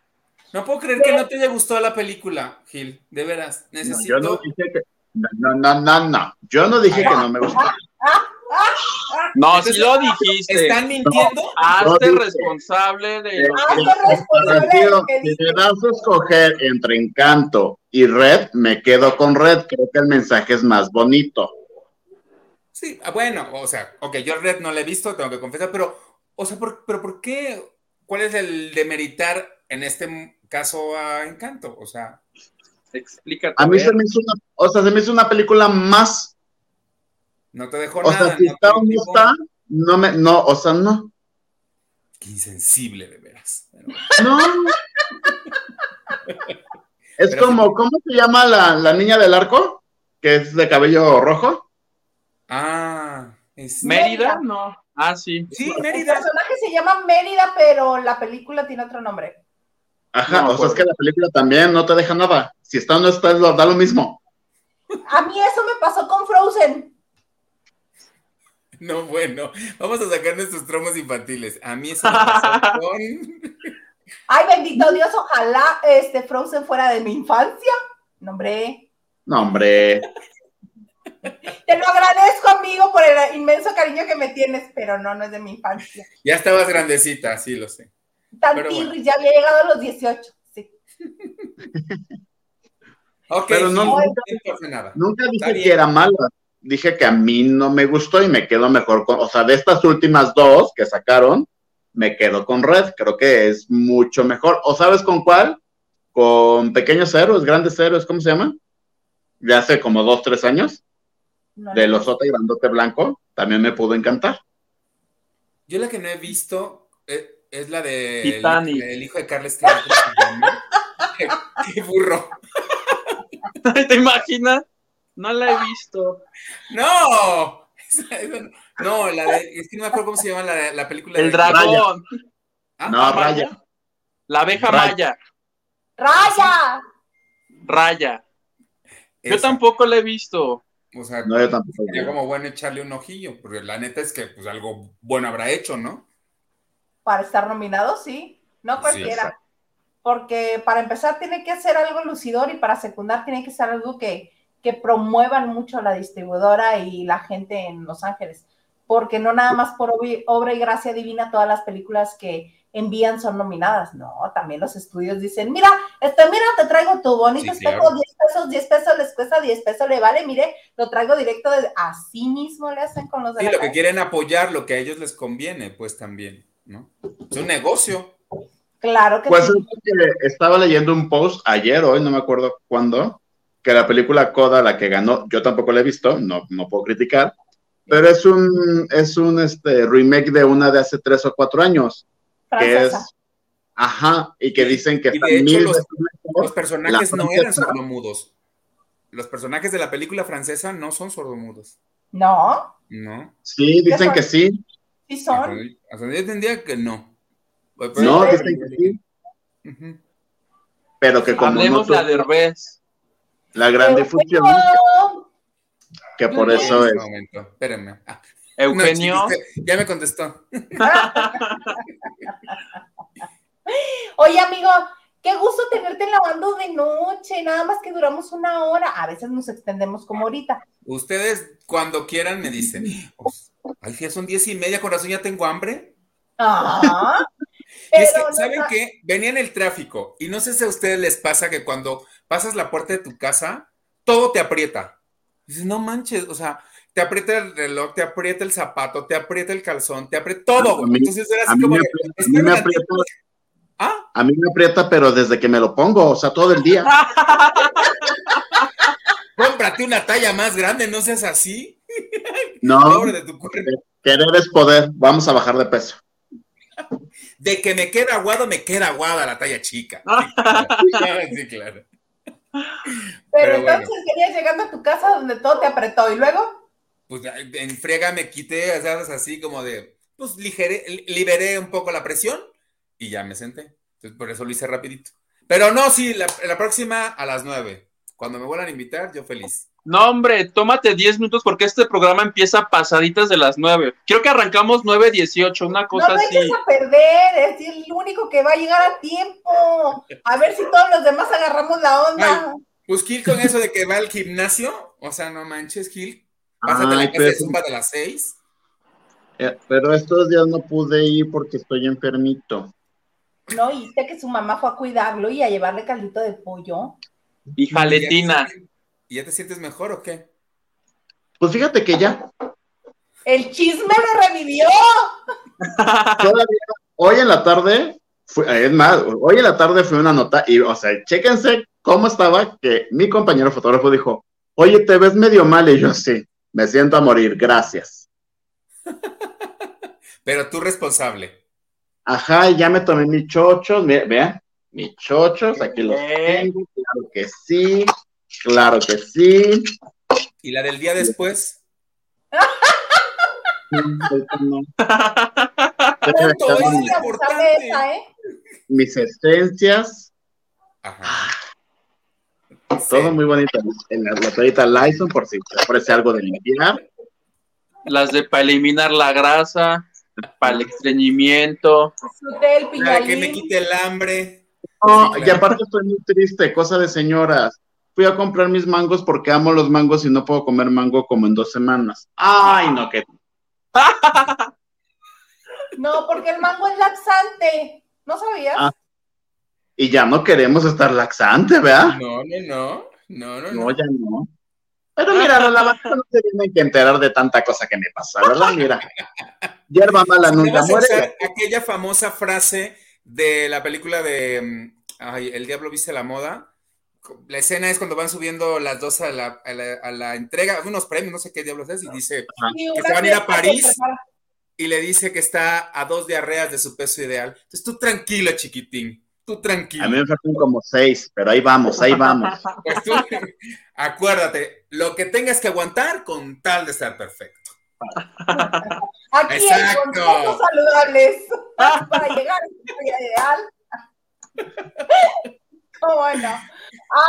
no puedo creer que no te haya gustado la película, Gil. De veras. No, Necesito. yo no dije que. No, no, no, no. Yo no dije que no me gustó. No, si lo dijiste. ¿Están mintiendo? Hazte No, responsable de lo Hazte que... responsable de lo que Si me das a escoger entre Encanto y Red, me quedo con Red. Creo que el mensaje es más bonito. Sí, ah, bueno, o sea, ok, yo Red no la he visto, tengo que confesar, pero, o sea, ¿por, pero ¿por qué? ¿Cuál es el demeritar en este caso a Encanto? O sea, Explícate. A mí se me hizo una, o sea, se me hizo una película más, no te dejó o nada. sea, si no está o no está, no me, no, o sea, no. Qué insensible, de veras. Pero. No. Es Pero como, ¿cómo se llama la, la niña del arco? Que es de cabello rojo. Ah, es... ¿Mérida? No. Ah, sí. Sí, El Mérida. personaje se llama Mérida, pero la película tiene otro nombre. Ajá, No o sea, es que la película también no te deja nada. Si está o no está, lo- da lo mismo. A mí eso me pasó con Frozen. No, bueno, vamos a sacar nuestros tromos infantiles. A mí eso me pasó con... Ay, bendito Dios, ojalá este Frozen fuera de mi infancia. No, hombre. No, hombre. Te lo agradezco, amigo, por el inmenso cariño que me tienes, pero no, no es de mi infancia. Ya estabas grandecita, sí lo sé. Tan bueno. tirris, ya había llegado a los 18. Sí. Ok, Pero no- nunca- no pasa nada. Nunca dije que era mala. Dije que a mí no me gustó y me quedo mejor con, o sea, de estas últimas dos que sacaron, me quedo con Red. Creo que es mucho mejor. ¿O sabes con cuál? Con Pequeños Héroes, Grandes Héroes, ¿cómo se llama? De hace como dos, tres años, No, de. Los y Grandote Blanco, también me pudo encantar. Yo la que no he visto eh, es la de Titanic. el, el hijo de Carles qué, qué burro. ¿Te imaginas? No la he visto. ¡No! No. La de, es que no me acuerdo cómo se llama la, la película. El de- dragón. Ah, No, Raya. La abeja Raya. maya. ¡Raya! Raya. Yo tampoco la he visto. O sea, No, yo tampoco. sería como bueno echarle un ojillo, porque la neta es que pues algo bueno habrá hecho, ¿no? Para estar nominado, sí. No cualquiera. Porque para empezar tiene que ser algo lucidor y para secundar tiene que ser algo que, que promuevan mucho la distribuidora y la gente en Los Ángeles. Porque no nada más por obra y gracia divina todas las películas que envían son nominadas. No, también los estudios dicen, mira, este, mira, te traigo tu bonito Sí, espejo, claro. 10 pesos, 10 pesos les cuesta, 10 pesos le vale, mire, lo traigo directo de... Así mismo le hacen con los de Sí, la lo que quieren apoyar, lo que a ellos les conviene, pues también, ¿no? Es un negocio. Claro que Pues sí. es que estaba leyendo un post ayer, hoy, no me acuerdo cuándo, que la película Coda, la que ganó, yo tampoco la he visto, no, no puedo criticar, pero es un, es un este, remake de una de hace tres o cuatro años, que es, ajá, y que dicen que Y está de hecho mil los- personajes La no eran sordomudos. Los personajes de la película francesa no son sordomudos, No, ¿no? Sí, dicen que sí, sí son. Hasta yo entendía que no. Pero- no, dicen que sí, pero que como no Hablemos la tuvo Derbez. La gran difusión, que por eso es. momento. Espérenme. Ah, Eugenio. ya me contestó. Oye, amigo, qué gusto tenerte en lavando de noche, nada más que duramos una hora, a veces nos extendemos como ahorita. Ustedes cuando quieran me dicen, ay, ya son diez y media, corazón, ya tengo hambre. Ajá. es que, ¿saben qué? Venía en el tráfico y no sé si a ustedes les pasa que cuando pasas la puerta de tu casa, todo te aprieta. Dices, no manches, o sea, te aprieta el reloj, te aprieta el zapato, te aprieta el calzón, te aprieta todo, Entonces era así como de, ¿Ah? A mí me aprieta, pero desde que me lo pongo, o sea, todo el día. Cómprate una talla más grande, no seas así. No. De tu querer es poder. Vamos a bajar de peso. De que me queda aguado, me queda aguada la talla chica. sí, claro. Pero, entonces querías llegando a tu casa donde todo te apretó y luego. Pues en friega me quité, ¿sabes? Así como de, pues liberé un poco la presión y ya me senté. Entonces, por eso lo hice rapidito. Pero no, sí, la, próxima a las nueve. Cuando me vuelvan a invitar, yo feliz. No, hombre, tómate diez minutos porque este programa empieza pasaditas de las nueve. Creo que arrancamos nueve dieciocho, una cosa así. No a perder, es el único que va a llegar a tiempo. A ver si todos los demás agarramos la onda. pues Gil con eso de que va al gimnasio, o sea, no manches, Gil. Pásate la clase de zumba de las seis. Eh, pero estos días no pude ir porque estoy enfermito. ¿no? Y sé que su mamá fue a cuidarlo y a llevarle caldito de pollo. Y jaletina. ¿Y ya te sientes mejor o qué? Pues fíjate que ya. El chisme lo revivió. hoy en la tarde, fue, es más, hoy en la tarde fue una nota y, o sea, chéquense cómo estaba que mi compañero fotógrafo dijo, oye, te ves medio mal y yo sí, me siento a morir, gracias. Pero tú responsable. Ajá, ya me tomé mis chochos, vean, mis chochos, aquí los tengo, claro que sí, claro que sí. ¿Y la del día después? Mis esencias. Ajá. Todo muy bonito. En la botellita Lyson, por si te ofrece algo de limpiar. Las de para eliminar la grasa para el estreñimiento. Para que me quite el hambre. y aparte estoy muy triste, cosa de señoras. Fui a comprar mis mangos porque amo los mangos y no puedo comer mango como en dos semanas. Ay, no, que. no, porque el mango es laxante. ¿No sabías? Ah. y ya no queremos estar laxante, ¿verdad? No, no, no. No, no, no. ya no. Pero mira, los lavaderos no se tienen que enterar de tanta cosa que me pasa, ¿verdad? Mira, hierba mala nunca muere. Aquella famosa frase de la película de mm, ay, El Diablo viste la moda. La escena es cuando van subiendo las dos a la, a la, entrega, unos premios, no sé qué diablos es, y dice que se van a ir a París y le dice que está a dos diarreas de su peso ideal. Entonces tú tranquila, chiquitín tú tranquilo. A mí me faltan como seis, pero ahí vamos, ahí vamos. Pues tú, acuérdate, lo que tengas que aguantar con tal de estar perfecto. Aquí Exacto. hay saludables para llegar a su ideal. Oh, bueno.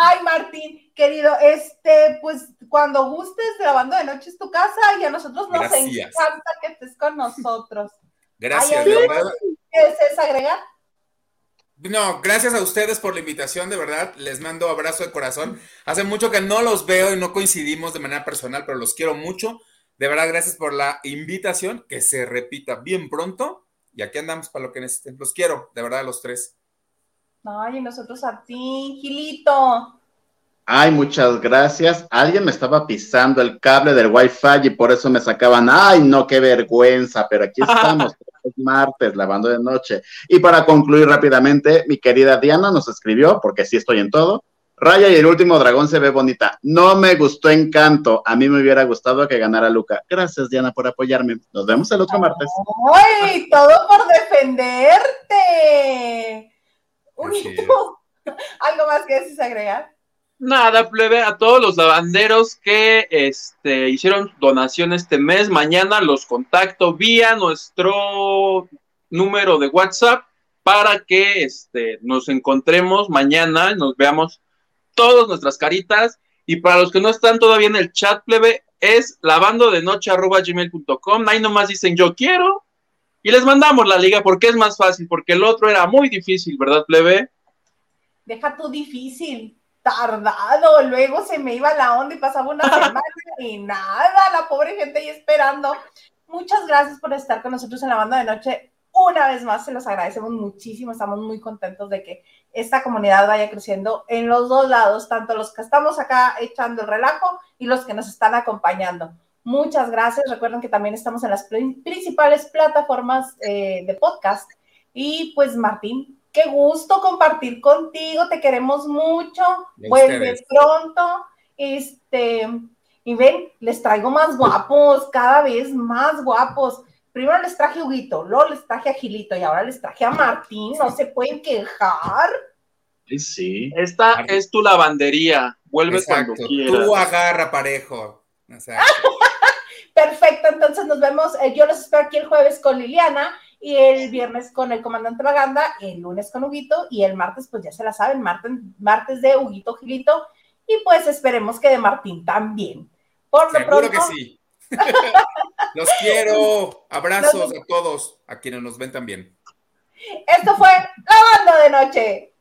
Ay, Martín, querido, este, pues cuando gustes grabando de noche es tu casa y a nosotros nos encanta que estés con nosotros. Gracias. ¿Quieres agregar? No, gracias a ustedes por la invitación, de verdad. Les mando abrazo de corazón. Hace mucho que no los veo y no coincidimos de manera personal, pero los quiero mucho. De verdad, gracias por la invitación, que se repita bien pronto. Y aquí andamos para lo que necesiten. Los quiero, de verdad, los tres. Ay, nosotros a ti, Gilito. Ay, muchas gracias. Alguien me estaba pisando el cable del Wi-Fi y por eso me sacaban. Ay, no, qué vergüenza, pero aquí estamos. es martes, lavando de noche. Y para concluir rápidamente, mi querida Diana nos escribió, porque sí estoy en todo. Raya y el último dragón se ve bonita. No me gustó Encanto. A mí me hubiera gustado que ganara Luca. Gracias, Diana, por apoyarme. Nos vemos el otro martes. ¡Ay! Todo por defenderte. Unito. ¿Algo más que desees agregar? Nada, plebe, a todos los lavanderos que este, hicieron donación este mes, mañana los contacto vía nuestro número de WhatsApp para que este, nos encontremos mañana, nos veamos todas nuestras caritas. Y para los que no están todavía en el chat, plebe, es lavandodenoche.gmail.com. Ahí nomás dicen yo quiero y les mandamos la liga porque es más fácil, porque el otro era muy difícil, ¿verdad, plebe? Deja tú difícil, tardado, luego se me iba la onda y pasaba una semana y nada, la pobre gente ahí esperando. Muchas gracias por estar con nosotros en la banda de noche. Una vez más, se los agradecemos muchísimo, estamos muy contentos de que esta comunidad vaya creciendo en los dos lados, tanto los que estamos acá echando el relajo y los que nos están acompañando. Muchas gracias. Recuerden que también estamos en las principales plataformas eh, de podcast. Y pues Martín, qué gusto compartir contigo. Te queremos mucho. Vuelve pronto. Este, y ven, les traigo más guapos, cada vez más guapos. Primero les traje a Huguito, luego les traje a Gilito y ahora les traje a Martín. No se pueden quejar. Sí, sí. Esta es tu lavandería. Vuelve cuando quieras. Tú agarra parejo. Perfecto, entonces nos vemos. Eh, yo los espero aquí el jueves con Liliana y el viernes con el comandante Maganda, el lunes con Huguito y el martes, pues ya se la saben, martes, martes de Huguito Gilito y pues esperemos que de Martín también. Por lo Seguro que sí. los quiero. Abrazos a todos, a quienes nos ven también. Esto fue La Banda de Noche.